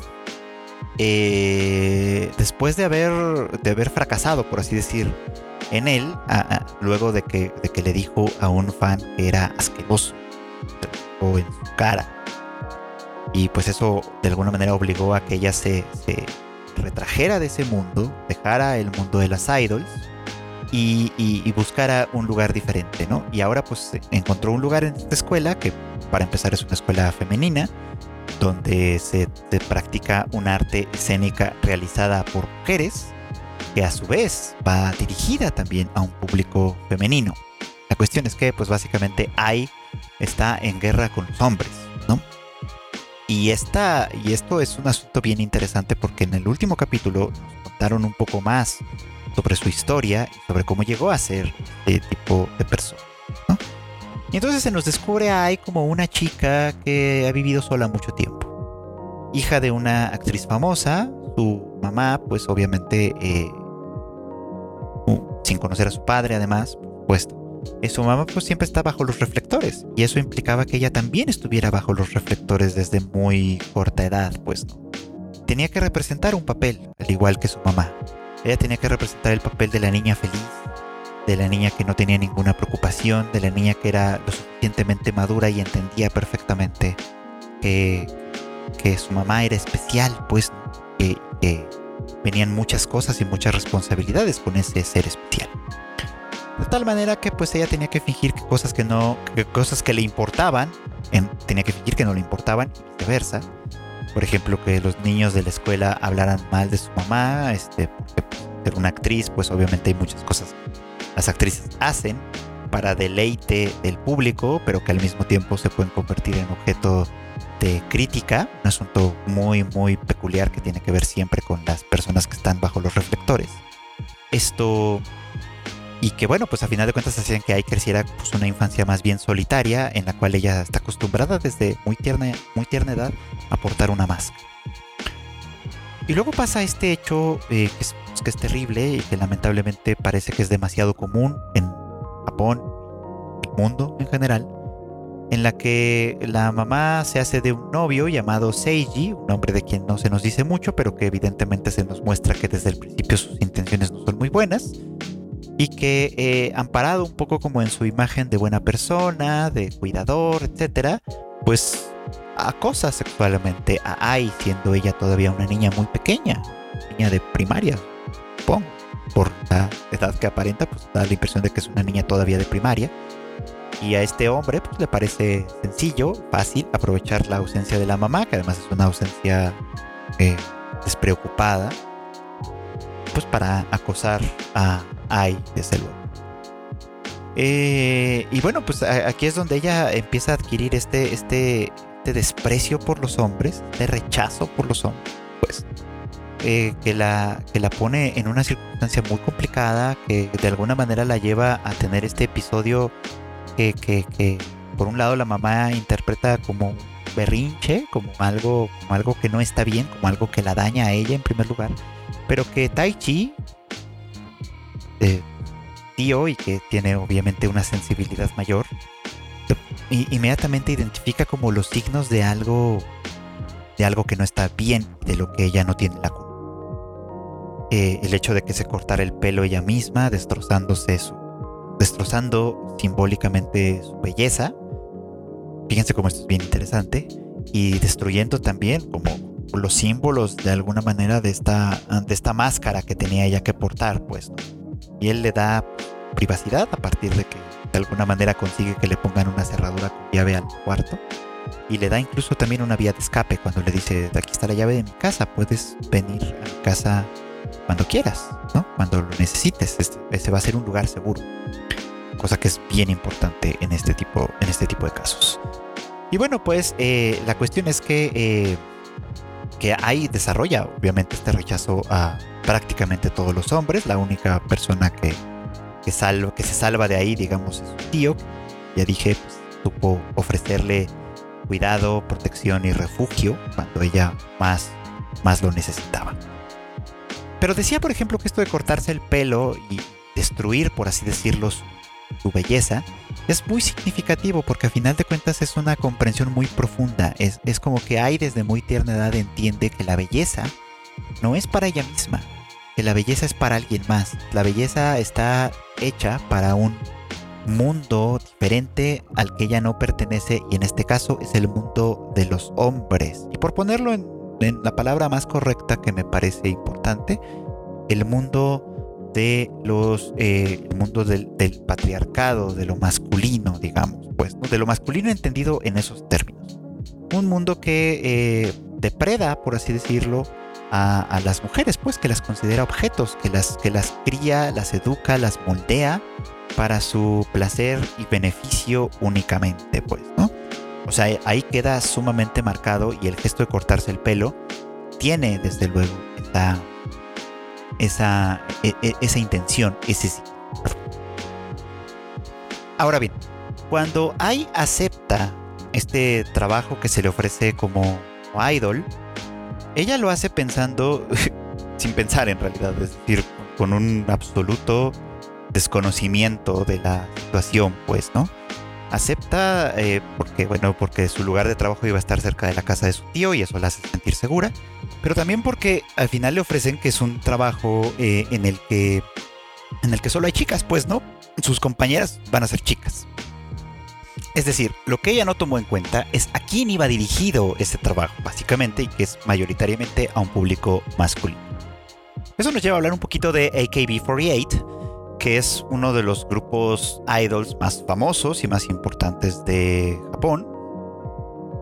eh, después de haber, de haber fracasado, por así decir, en él, luego de que, de que le dijo a un fan que era asqueroso, o en su cara y pues eso de alguna manera obligó a que ella se, retrajera de ese mundo, dejara el mundo de las idols y, buscara un lugar diferente, ¿no? Y ahora pues encontró un lugar en esta escuela que para empezar es una escuela femenina donde se, practica un arte escénica realizada por mujeres que a su vez va dirigida también a un público femenino. La cuestión es que pues básicamente Ai está en guerra con los hombres. Y, esta, y esto es un asunto bien interesante porque en el último capítulo nos contaron un poco más sobre su historia y sobre cómo llegó a ser este tipo de persona. Y entonces se nos descubre a como una chica que ha vivido sola mucho tiempo. Hija de una actriz famosa, su mamá, pues obviamente, eh, sin conocer a su padre además, por su mamá pues siempre está bajo los reflectores y eso implicaba que ella también estuviera bajo los reflectores desde muy corta edad, pues Tenía que representar un papel, al igual que su mamá. Ella tenía que representar el papel de la niña feliz, de la niña que no tenía ninguna preocupación, de la niña que era lo suficientemente madura y entendía perfectamente que, que su mamá era especial, pues que venían muchas cosas y muchas responsabilidades con ese ser especial. De tal manera que pues ella tenía que fingir que cosas que no, que cosas que le importaban, tenía que fingir que no le importaban y viceversa. Por ejemplo, que los niños de la escuela hablaran mal de su mamá, este, porque ser una actriz, pues obviamente hay muchas cosas las actrices hacen para deleite del público, pero que al mismo tiempo se pueden convertir en objeto de crítica, un asunto muy muy peculiar que tiene que ver siempre con las personas que están bajo los reflectores. Esto y que bueno, pues a final de cuentas hacían que ahí creciera pues, una infancia más bien solitaria en la cual ella está acostumbrada desde muy tierna, muy tierna edad a portar una máscara. Y luego pasa este hecho eh, que, es, pues, que, es, terrible y que lamentablemente parece que es demasiado común en Japón, el mundo en general, en la que la mamá se hace de un novio llamado Seiji, un hombre de quien no se nos dice mucho, pero que evidentemente se nos muestra que desde el principio sus intenciones no son muy buenas y que eh, amparado un poco como en su imagen de buena persona, de cuidador, etcétera, pues acosa sexualmente a Ai, siendo ella todavía una niña muy pequeña, niña de primaria, supongo. Por la edad que aparenta, pues da la impresión de que es una niña todavía de primaria. Y a este hombre pues, le parece sencillo, fácil, aprovechar la ausencia de la mamá, que además es una ausencia eh, despreocupada, pues para acosar a hay, desde luego. Eh, y bueno, pues aquí es donde ella empieza a adquirir este, este, este desprecio por los hombres, de rechazo por los hombres, pues, eh, que, la, que la pone en una circunstancia muy complicada, que de alguna manera la lleva a tener este episodio que, que, que por un lado la mamá interpreta como berrinche, como algo, como algo que no está bien, como algo que la daña a ella en primer lugar, pero que Tai Chi tío y que tiene obviamente una sensibilidad mayor, inmediatamente identifica como los signos de algo de algo que no está bien, de lo que ella no tiene la culpa. Eh, el hecho de que se cortara el pelo ella misma, destrozándose su, destrozando simbólicamente su belleza. Fíjense cómo esto es bien interesante. Y destruyendo también como los símbolos de alguna manera de esta, de esta máscara que tenía ella que portar, pues. Y él le da privacidad a partir de que de alguna manera consigue que le pongan una cerradura con llave al cuarto. Y le da incluso también una vía de escape cuando le dice, aquí está la llave de mi casa, puedes venir a mi casa cuando quieras, ¿no? Cuando lo necesites. Este, ese va a ser un lugar seguro. Cosa que es bien importante en este tipo, en este tipo de casos. Y bueno, pues eh, la cuestión es que, eh, que ahí desarrolla obviamente este rechazo a prácticamente todos los hombres. La única persona que, que, que se salva de ahí, digamos, es su tío. Ya dije, pues, supo ofrecerle cuidado, protección y refugio cuando ella más, más lo necesitaba. Pero decía, por ejemplo, que esto de cortarse el pelo y destruir, por así decirlo, su, belleza, es muy significativo porque a final de cuentas es una comprensión muy profunda. Es, es como que hay desde muy tierna edad entiende que la belleza no es para ella misma, que la belleza es para alguien más. La belleza está hecha para un mundo diferente al que ella no pertenece y en este caso es el mundo de los hombres. Y por ponerlo en, la palabra más correcta que me parece importante, el mundo de los eh, el mundo del, patriarcado, de lo masculino, digamos, pues, de lo masculino entendido en esos términos. Un mundo que eh, depreda, por así decirlo, a, las mujeres, pues, que las considera objetos, que las, que las cría, las educa, las moldea para su placer y beneficio únicamente, pues, ¿no? O sea, ahí queda sumamente marcado y el gesto de cortarse el pelo tiene, desde luego, esa, esa, e, e, esa intención, ese sí. Ahora bien, cuando Ai acepta este trabajo que se le ofrece como idol, ella lo hace pensando, sin pensar en realidad, es decir, con un absoluto desconocimiento de la situación, pues, ¿no? Acepta eh, porque, bueno, porque su lugar de trabajo iba a estar cerca de la casa de su tío y eso la hace sentir segura, pero también porque al final le ofrecen que es un trabajo eh, en el que en el que solo hay chicas, pues, ¿no? Sus compañeras van a ser chicas. Es decir, lo que ella no tomó en cuenta es a quién iba dirigido ese trabajo, básicamente, y que es mayoritariamente a un público masculino. Eso nos lleva a hablar un poquito de AKB48, que es uno de los grupos idols más famosos y más importantes de Japón,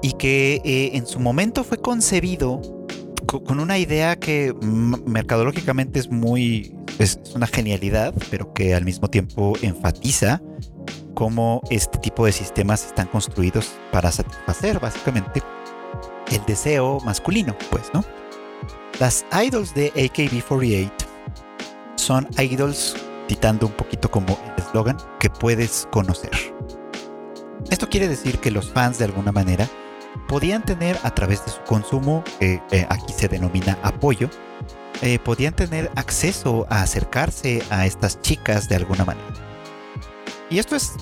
y que eh, en su momento fue concebido con una idea que mercadológicamente es muy, es una genialidad, pero que al mismo tiempo enfatiza cómo este tipo de sistemas están construidos para satisfacer básicamente el deseo masculino, pues, ¿no? Las idols de AKB48 son idols citando un poquito como el eslogan, que puedes conocer. Esto quiere decir que los fans de alguna manera podían tener a través de su consumo, eh, aquí se denomina apoyo, eh, podían tener acceso a acercarse a estas chicas de alguna manera. Y esto es,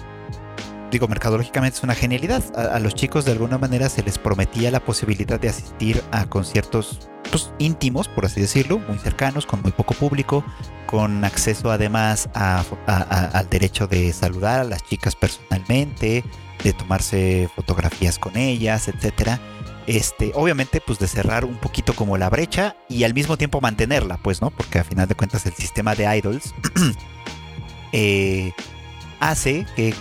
digo, mercadológicamente es una genialidad. A, a los chicos de alguna manera se les prometía la posibilidad de asistir a conciertos pues, íntimos, por así decirlo, muy cercanos, con muy poco público, con acceso además al derecho de saludar a las chicas personalmente, de tomarse fotografías con ellas, etcétera. Este, obviamente, pues de cerrar un poquito como la brecha y al mismo tiempo mantenerla, pues, ¿no? Porque a final de cuentas el sistema de idols eh, hace que,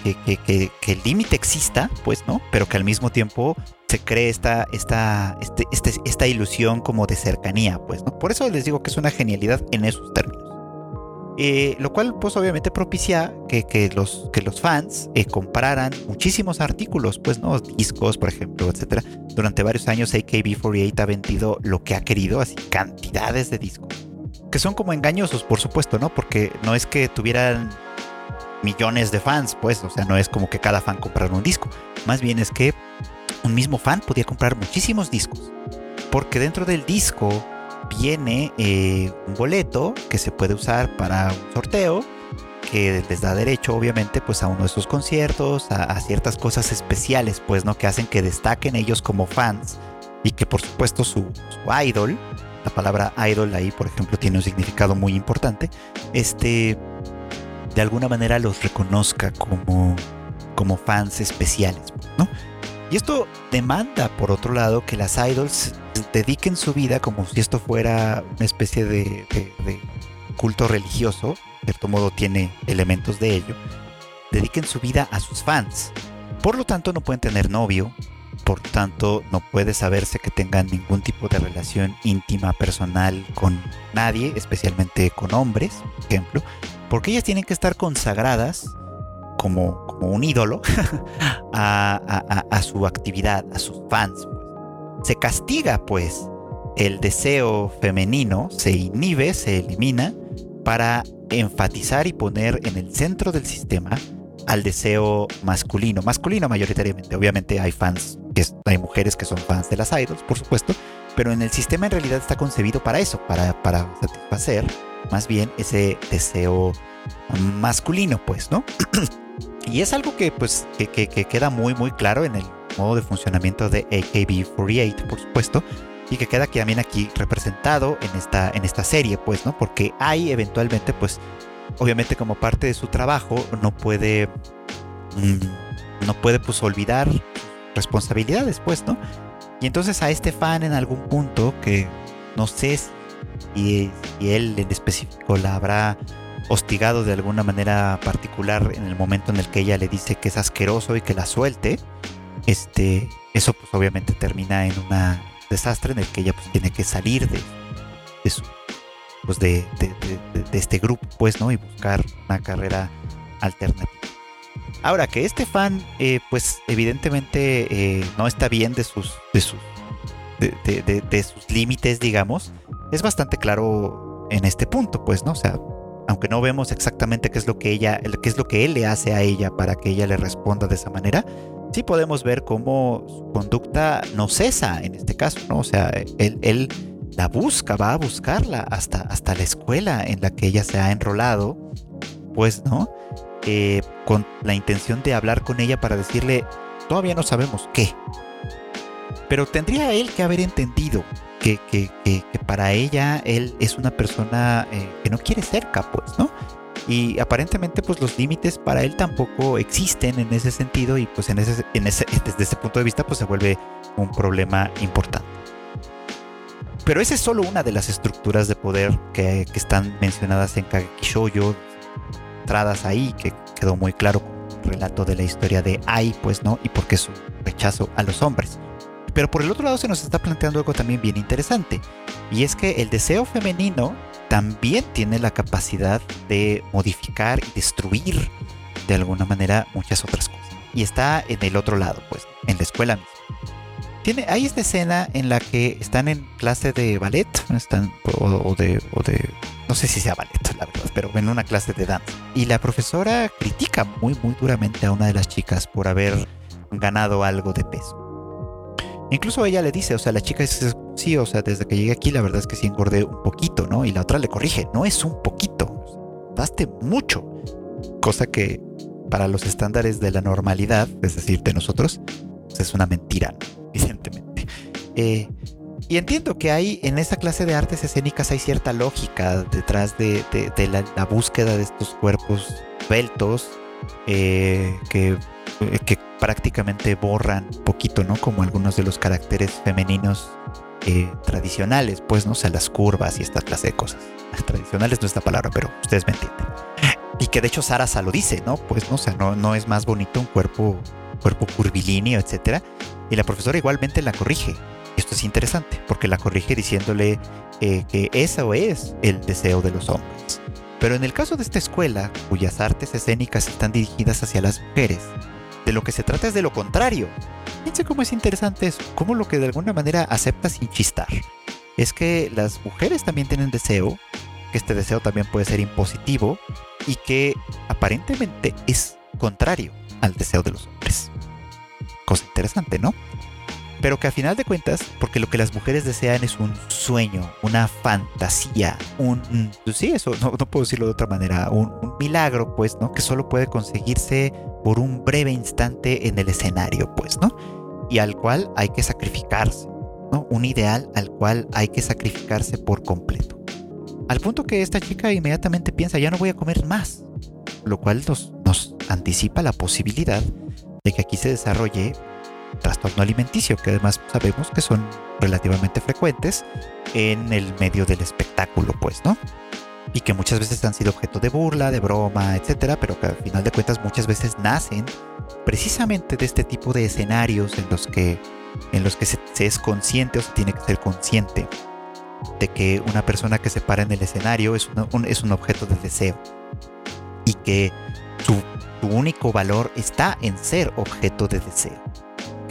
el límite exista, pues, ¿no? Pero que al mismo tiempo se cree esta, esta, este, este, esta ilusión como de cercanía, pues, ¿no? Por eso les digo que es una genialidad en esos términos. Eh, lo cual pues obviamente propicia que, los, que los fans eh, compraran muchísimos artículos, pues no, discos por ejemplo, etcétera. Durante varios años AKB48 ha vendido lo que ha querido, así cantidades de discos. Que son como engañosos, por supuesto, ¿no? Porque no es que tuvieran millones de fans, pues, o sea, no es como que cada fan comprara un disco. Más bien es que un mismo fan podía comprar muchísimos discos. Porque dentro del disco viene eh, un boleto que se puede usar para un sorteo que les da derecho, obviamente, pues a uno de sus conciertos, a, ciertas cosas especiales, pues, ¿no? Que hacen que destaquen ellos como fans y que por supuesto su, su idol, la palabra idol ahí, por ejemplo, tiene un significado muy importante, este, de alguna manera los reconozca como, como fans especiales, ¿no? Y esto demanda, por otro lado, que las idols dediquen su vida como si esto fuera una especie de, culto religioso, de cierto modo tiene elementos de ello, dediquen su vida a sus fans. Por lo tanto, no pueden tener novio, por tanto, no puede saberse que tengan ningún tipo de relación íntima, personal con nadie, especialmente con hombres, por ejemplo, porque ellas tienen que estar consagradas como, un ídolo a, su actividad, a sus fans. Se castiga pues el deseo femenino, se inhibe, se elimina para enfatizar y poner en el centro del sistema al deseo masculino, masculino mayoritariamente. Obviamente hay fans, que hay mujeres que son fans de las idols, por supuesto, pero en el sistema en realidad está concebido para eso, para, para satisfacer más bien ese deseo masculino, pues, ¿no? Y es algo que pues que, queda muy muy claro en el modo de funcionamiento de AKB48, por supuesto, y que queda también aquí representado en esta, en esta serie, pues, ¿no? Porque hay eventualmente, pues, obviamente como parte de su trabajo, no puede, mm, no puede, pues, olvidar responsabilidades, pues, ¿no? Y entonces a este fan en algún punto, que no sé si, si él en específico la habrá hostigado de alguna manera particular en el momento en el que ella le dice que es asqueroso y que la suelte, este, eso pues obviamente termina en un desastre en el que ella pues tiene que salir de, de su, pues de, este grupo, pues, ¿no? Y buscar una carrera alternativa. Ahora que este fan, eh, pues evidentemente eh, no está bien de sus, de sus, de, sus límites, digamos, es bastante claro en este punto, pues, ¿no? O sea, aunque no vemos exactamente qué es lo que ella, qué es lo que él le hace a ella para que ella le responda de esa manera, sí podemos ver cómo su conducta no cesa en este caso, ¿no? O sea, él, la busca, va a buscarla hasta, hasta la escuela en la que ella se ha enrolado, pues, ¿no? Eh, con la intención de hablar con ella para decirle, todavía no sabemos qué. Pero tendría él que haber entendido que, para ella él es una persona eh, que no quiere cerca, pues, ¿no? Y aparentemente pues los límites para él tampoco existen en ese sentido y pues en ese, en ese, desde ese punto de vista pues se vuelve un problema importante. Pero esa es solo una de las estructuras de poder que, están mencionadas en Kageki Shoujo, entradas ahí, que quedó muy claro el relato de la historia de Ai, pues, ¿no? Y por qué su rechazo a los hombres. Pero por el otro lado se nos está planteando algo también bien interesante. Y es que el deseo femenino también tiene la capacidad de modificar y destruir de alguna manera muchas otras cosas. Y está en el otro lado, pues, en la escuela misma. Tiene, hay esta escena en la que están en clase de ballet, están, o, de, o de, no sé si sea ballet, la verdad, pero en una clase de danza. Y la profesora critica muy, muy duramente a una de las chicas por haber ganado algo de peso. Incluso ella le dice, o sea, la chica dice, sí, o sea, desde que llegué aquí la verdad es que sí engordé un poquito, ¿no? Y la otra le corrige, no es un poquito, daste mucho. Cosa que para los estándares de la normalidad, es decir, de nosotros, pues es una mentira, evidentemente. Eh, y entiendo que hay en esa clase de artes escénicas hay cierta lógica detrás de, la, búsqueda de estos cuerpos veltos eh, que, que prácticamente borran poquito, ¿no? Como algunos de los caracteres femeninos eh, tradicionales, pues, ¿no? O sea, las curvas y esta clase de cosas. Tradicionales no es la palabra, pero ustedes me entienden. Y que de hecho Sarasa lo dice, ¿no? Pues, ¿no? O sea, no, no es más bonito un cuerpo, cuerpo curvilíneo, etcétera. Y la profesora igualmente la corrige. Esto es interesante, porque la corrige diciéndole eh, que eso es el deseo de los hombres. Pero en el caso de esta escuela, cuyas artes escénicas están dirigidas hacia las mujeres, de lo que se trata es de lo contrario. Fíjense cómo es interesante eso, cómo lo que de alguna manera acepta sin chistar. Es que las mujeres también tienen deseo, que este deseo también puede ser impositivo y que aparentemente es contrario al deseo de los hombres. Cosa interesante, ¿no? Pero que a final de cuentas, porque lo que las mujeres desean es un sueño, una fantasía, un, pues sí, eso, no, puedo decirlo de otra manera, un, milagro, pues, ¿no? Que solo puede conseguirse por un breve instante en el escenario, pues, ¿no? Y al cual hay que sacrificarse, ¿no? Un ideal al cual hay que sacrificarse por completo. Al punto que esta chica inmediatamente piensa, ya no voy a comer más, lo cual nos, nos anticipa la posibilidad de que aquí se desarrolle trastorno alimenticio, que además sabemos que son relativamente frecuentes en el medio del espectáculo, pues, ¿no? Y que muchas veces han sido objeto de burla, de broma, etcétera, pero que al final de cuentas muchas veces nacen precisamente de este tipo de escenarios en los que, en los que se, es consciente o se tiene que ser consciente de que una persona que se para en el escenario es, un, es un objeto de deseo y que su único valor está en ser objeto de deseo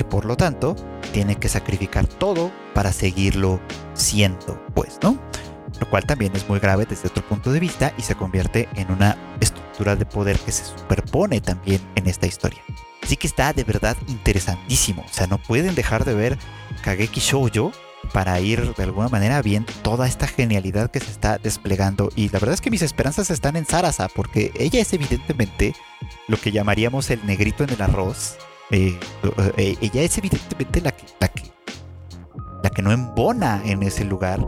que por lo tanto tiene que sacrificar todo para seguirlo siendo, pues, ¿no? Lo cual también es muy grave desde otro punto de vista y se convierte en una estructura de poder que se superpone también en esta historia. Así que está de verdad interesantísimo. O sea, no pueden dejar de ver Kageki Shoujo para ir de alguna manera viendo toda esta genialidad que se está desplegando. Y la verdad es que mis esperanzas están en Sarasa, porque ella es evidentemente lo que llamaríamos el negrito en el arroz eh, eh, ella es evidentemente la que, la que, la que no embona en ese lugar.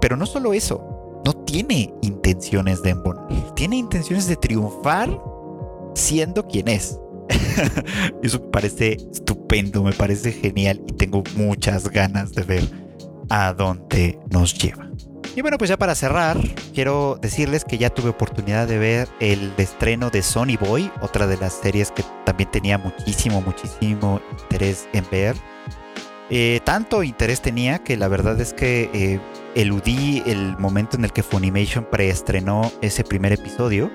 Pero no solo eso, no tiene intenciones de embonar, tiene intenciones de triunfar siendo quien es. eso me parece estupendo, me parece genial y tengo muchas ganas de ver a dónde nos lleva. Y bueno, pues ya para cerrar, quiero decirles que ya tuve oportunidad de ver el estreno de Sony Boy, otra de las series que también tenía muchísimo, muchísimo interés en ver. Eh, tanto interés tenía que la verdad es que eh, eludí el momento en el que Funimation preestrenó ese primer episodio.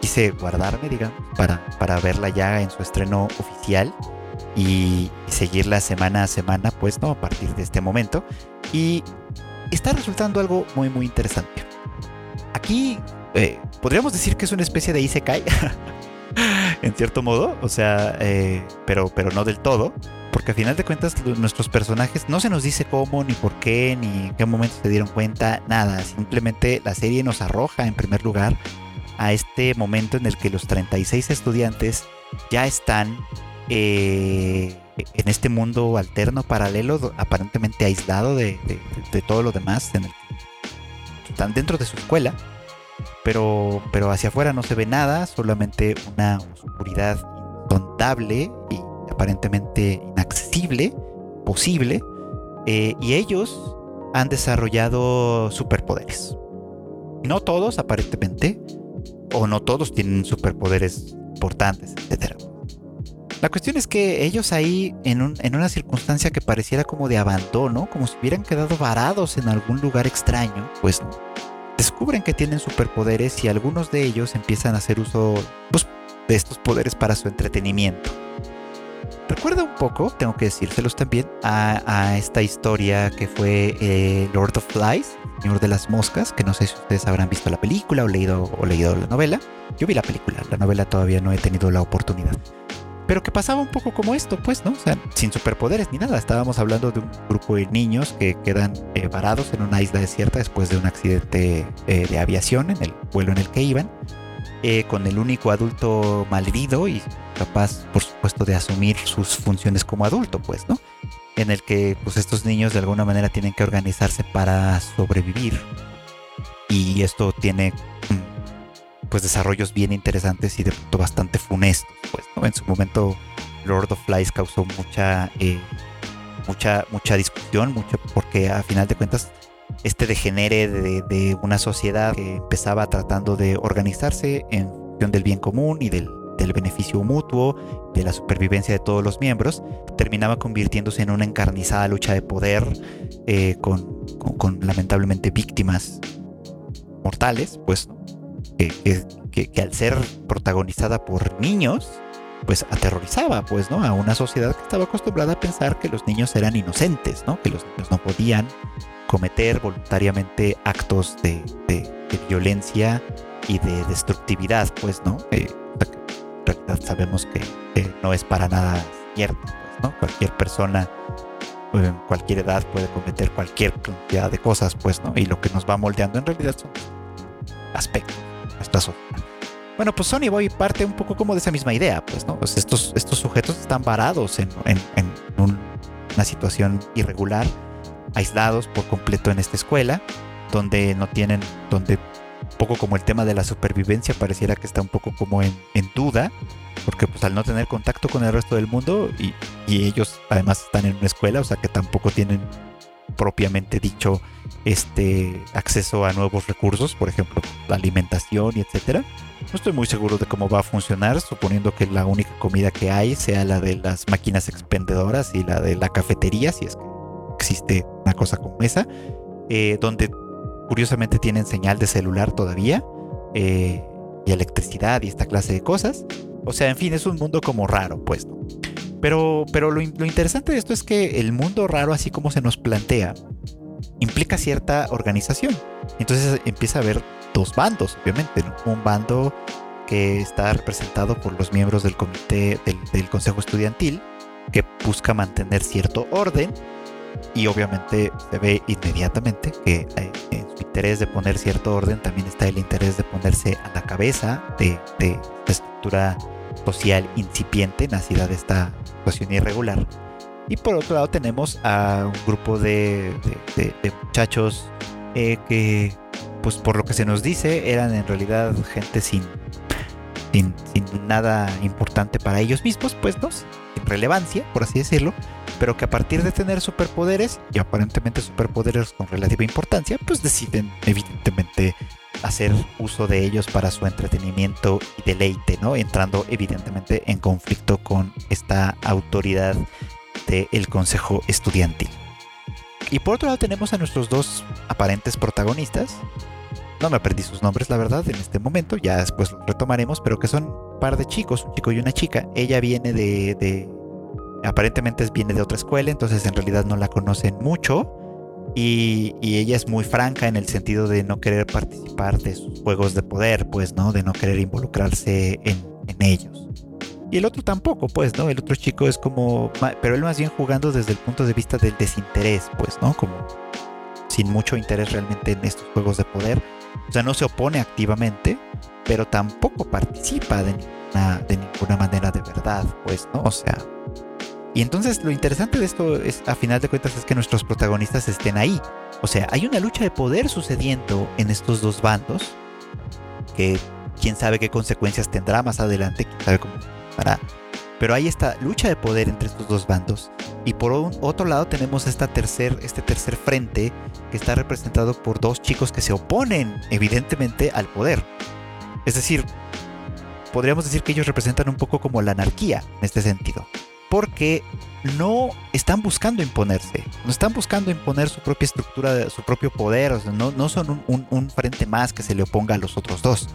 Quise guardarme, digamos, para, para verla ya en su estreno oficial y, seguirla semana a semana, pues, ¿no? A partir de este momento. Y está resultando algo muy muy interesante. Aquí eh, podríamos decir que es una especie de Isekai, en cierto modo, o sea, eh, pero, pero no del todo, porque al final de cuentas nuestros personajes no se nos dice cómo, ni por qué, ni en qué momento se dieron cuenta, nada, simplemente la serie nos arroja en primer lugar a este momento en el que los 36 estudiantes ya están eh, en este mundo alterno, paralelo, aparentemente aislado de, todo lo demás, están dentro de su escuela, pero, pero hacia afuera no se ve nada, solamente una oscuridad insondable y aparentemente inaccesible, posible, eh, y ellos han desarrollado superpoderes. No todos, aparentemente, o no todos tienen superpoderes importantes, etcétera. La cuestión es que ellos ahí, en, una circunstancia que pareciera como de abandono, como si hubieran quedado varados en algún lugar extraño, pues descubren que tienen superpoderes y algunos de ellos empiezan a hacer uso pues, de estos poderes para su entretenimiento. Recuerda un poco, tengo que decírselos también, a, esta historia que fue eh, Lord of Flies, Señor de las Moscas, que no sé si ustedes habrán visto la película o leído, o leído la novela. Yo vi la película, la novela todavía no he tenido la oportunidad pero que pasaba un poco como esto, pues, ¿no? O sea, sin superpoderes ni nada. Estábamos hablando de un grupo de niños que quedan eh, varados en una isla desierta después de un accidente eh, de aviación en el vuelo en el que iban, eh, con el único adulto malherido y capaz, por supuesto, de asumir sus funciones como adulto, pues, ¿no? En el que, pues, estos niños de alguna manera tienen que organizarse para sobrevivir. Y esto tiene pues desarrollos bien interesantes y de pronto bastante funestos. Pues, En su momento Lord of Flies causó mucha, eh, mucha, mucha discusión, mucho, porque a final de cuentas este degenere de, una sociedad que empezaba tratando de organizarse en función del bien común y del, beneficio mutuo, de la supervivencia de todos los miembros, terminaba convirtiéndose en una encarnizada lucha de poder eh, con, con, lamentablemente víctimas mortales, pues que, al ser protagonizada por niños, pues aterrorizaba, pues, ¿no? A una sociedad que estaba acostumbrada a pensar que los niños eran inocentes, ¿no? Que los niños no podían cometer voluntariamente actos de, violencia y de destructividad, pues, ¿no? Eh, en realidad sabemos que, no es para nada cierto, pues, ¿no? Cualquier persona en cualquier edad puede cometer cualquier cantidad de cosas, pues, ¿no? Y lo que nos va moldeando en realidad son aspectos, Bueno, pues Sony Boy parte un poco como de esa misma idea, pues, ¿no? Pues estos, sujetos están varados en, una situación irregular, aislados por completo en esta escuela, donde no tienen, donde poco como el tema de la supervivencia pareciera que está un poco como en, duda, porque pues al no tener contacto con el resto del mundo y, ellos además están en una escuela, o sea que tampoco tienen propiamente dicho este acceso a nuevos recursos, por ejemplo, la alimentación y etcétera no estoy muy seguro de cómo va a funcionar, suponiendo que la única comida que hay sea la de las máquinas expendedoras y la de la cafetería, si es que existe una cosa como esa, eh, donde curiosamente tienen señal de celular todavía, eh, y electricidad y esta clase de cosas. O sea, en fin, es un mundo como raro, pues. Pero, pero lo interesante de esto es que el mundo raro, así como se nos plantea, implica cierta organización. Entonces empieza a haber dos bandos, obviamente. Un bando que está representado por los miembros del comité del, Consejo Estudiantil, que busca mantener cierto orden. Y obviamente se ve inmediatamente que eh, en su interés de poner cierto orden también está el interés de ponerse a la cabeza de, de la estructura social incipiente, nacida de esta situación irregular. Y por otro lado tenemos a un grupo de, muchachos eh, que pues por lo que se nos dice, eran en realidad gente sin, sin, nada importante para ellos mismos, pues no, sin relevancia, por así decirlo, pero que a partir de tener superpoderes, y aparentemente superpoderes con relativa importancia, pues deciden evidentemente hacer uso de ellos para su entretenimiento y deleite, ¿no? Entrando evidentemente en conflicto con esta autoridad del Consejo Estudiantil. Y por otro lado tenemos a nuestros dos aparentes protagonistas, no me aprendí sus nombres, la verdad, en este momento. Ya después lo retomaremos, pero que son un par de chicos, un chico y una chica. Ella viene de, aparentemente viene de otra escuela, entonces en realidad no la conocen mucho. Y, ella es muy franca en el sentido de no querer participar de sus juegos de poder, pues, ¿no? De no querer involucrarse en ellos. Y el otro tampoco, pues, ¿no? El otro chico es como, pero él más bien jugando desde el punto de vista del desinterés, pues, ¿no? Como sin mucho interés realmente en estos juegos de poder o sea, no se opone activamente, pero tampoco participa de ninguna, de ninguna manera de verdad, pues, ¿no? O sea. Y entonces lo interesante de esto es, a final de cuentas, es que nuestros protagonistas estén ahí. O sea, hay una lucha de poder sucediendo en estos dos bandos, que quién sabe qué consecuencias tendrá más adelante, quién sabe cómo pero hay esta lucha de poder entre estos dos bandos. Y por otro lado tenemos esta tercer, este tercer frente que está representado por dos chicos que se oponen evidentemente al poder. Es decir, podríamos decir que ellos representan un poco como la anarquía en este sentido. Porque no están buscando imponerse, no están buscando imponer su propia estructura, su propio poder, no son un frente más que se le oponga a los otros dos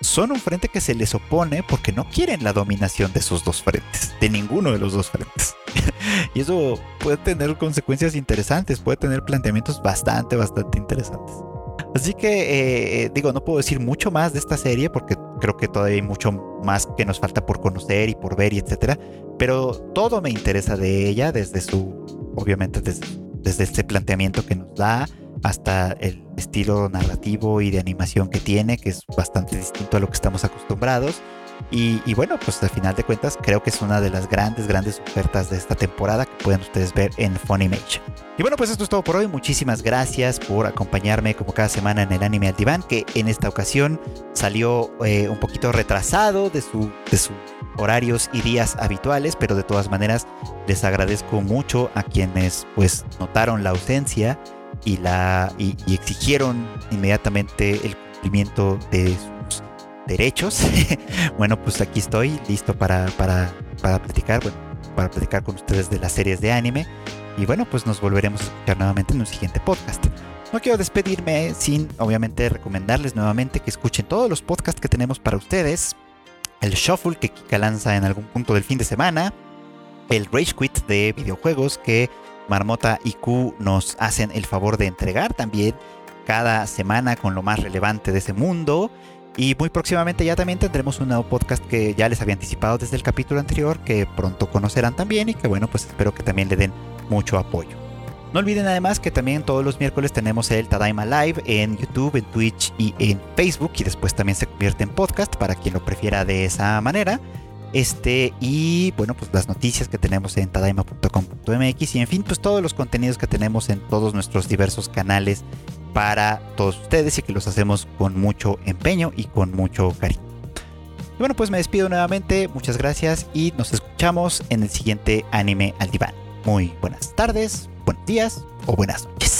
son un frente que se les opone porque no quieren la dominación de esos dos frentes, de ninguno de los dos frentes. y eso puede tener consecuencias interesantes, puede tener planteamientos bastante, bastante interesantes. Así que, eh, digo, no puedo decir mucho más de esta serie porque creo que todavía hay mucho más que nos falta por conocer y por ver y etcétera. Pero todo me interesa de ella desde su, obviamente, desde, desde este planteamiento que nos da, hasta el estilo narrativo y de animación que tiene, que es bastante distinto a lo que estamos acostumbrados. Y, bueno, pues al final de cuentas creo que es una de las grandes, grandes ofertas de esta temporada que pueden ustedes ver en Funimation. Y bueno, pues esto es todo por hoy. Muchísimas gracias por acompañarme como cada semana en el anime al que en esta ocasión salió eh, un poquito retrasado de, su, de sus horarios y días habituales, pero de todas maneras les agradezco mucho a quienes pues notaron la ausencia y, la, y, exigieron inmediatamente el cumplimiento de sus derechos. bueno, pues aquí estoy listo para, para, para platicar, bueno, para platicar con ustedes de las series de anime. Y bueno, pues nos volveremos a escuchar nuevamente en un siguiente podcast. No quiero despedirme sin, obviamente, recomendarles nuevamente que escuchen todos los podcasts que tenemos para ustedes. El Shuffle que Kika lanza en algún punto del fin de semana. El Rage Quit de videojuegos que Marmota y Q nos hacen el favor de entregar también cada semana con lo más relevante de ese mundo. Y muy próximamente ya también tendremos un nuevo podcast que ya les había anticipado desde el capítulo anterior, que pronto conocerán también y que bueno, pues espero que también le den mucho apoyo. No olviden además que también todos los miércoles tenemos el Tadaima Live en YouTube, en Twitch y en Facebook y después también se convierte en podcast para quien lo prefiera de esa manera. Este, y bueno, pues las noticias que tenemos en tadaima.com.mx y en fin, pues todos los contenidos que tenemos en todos nuestros diversos canales para todos ustedes y que los hacemos con mucho empeño y con mucho cariño. Y bueno, pues me despido nuevamente, muchas gracias y nos escuchamos en el siguiente anime al diván. Muy buenas tardes, buenos días o buenas noches.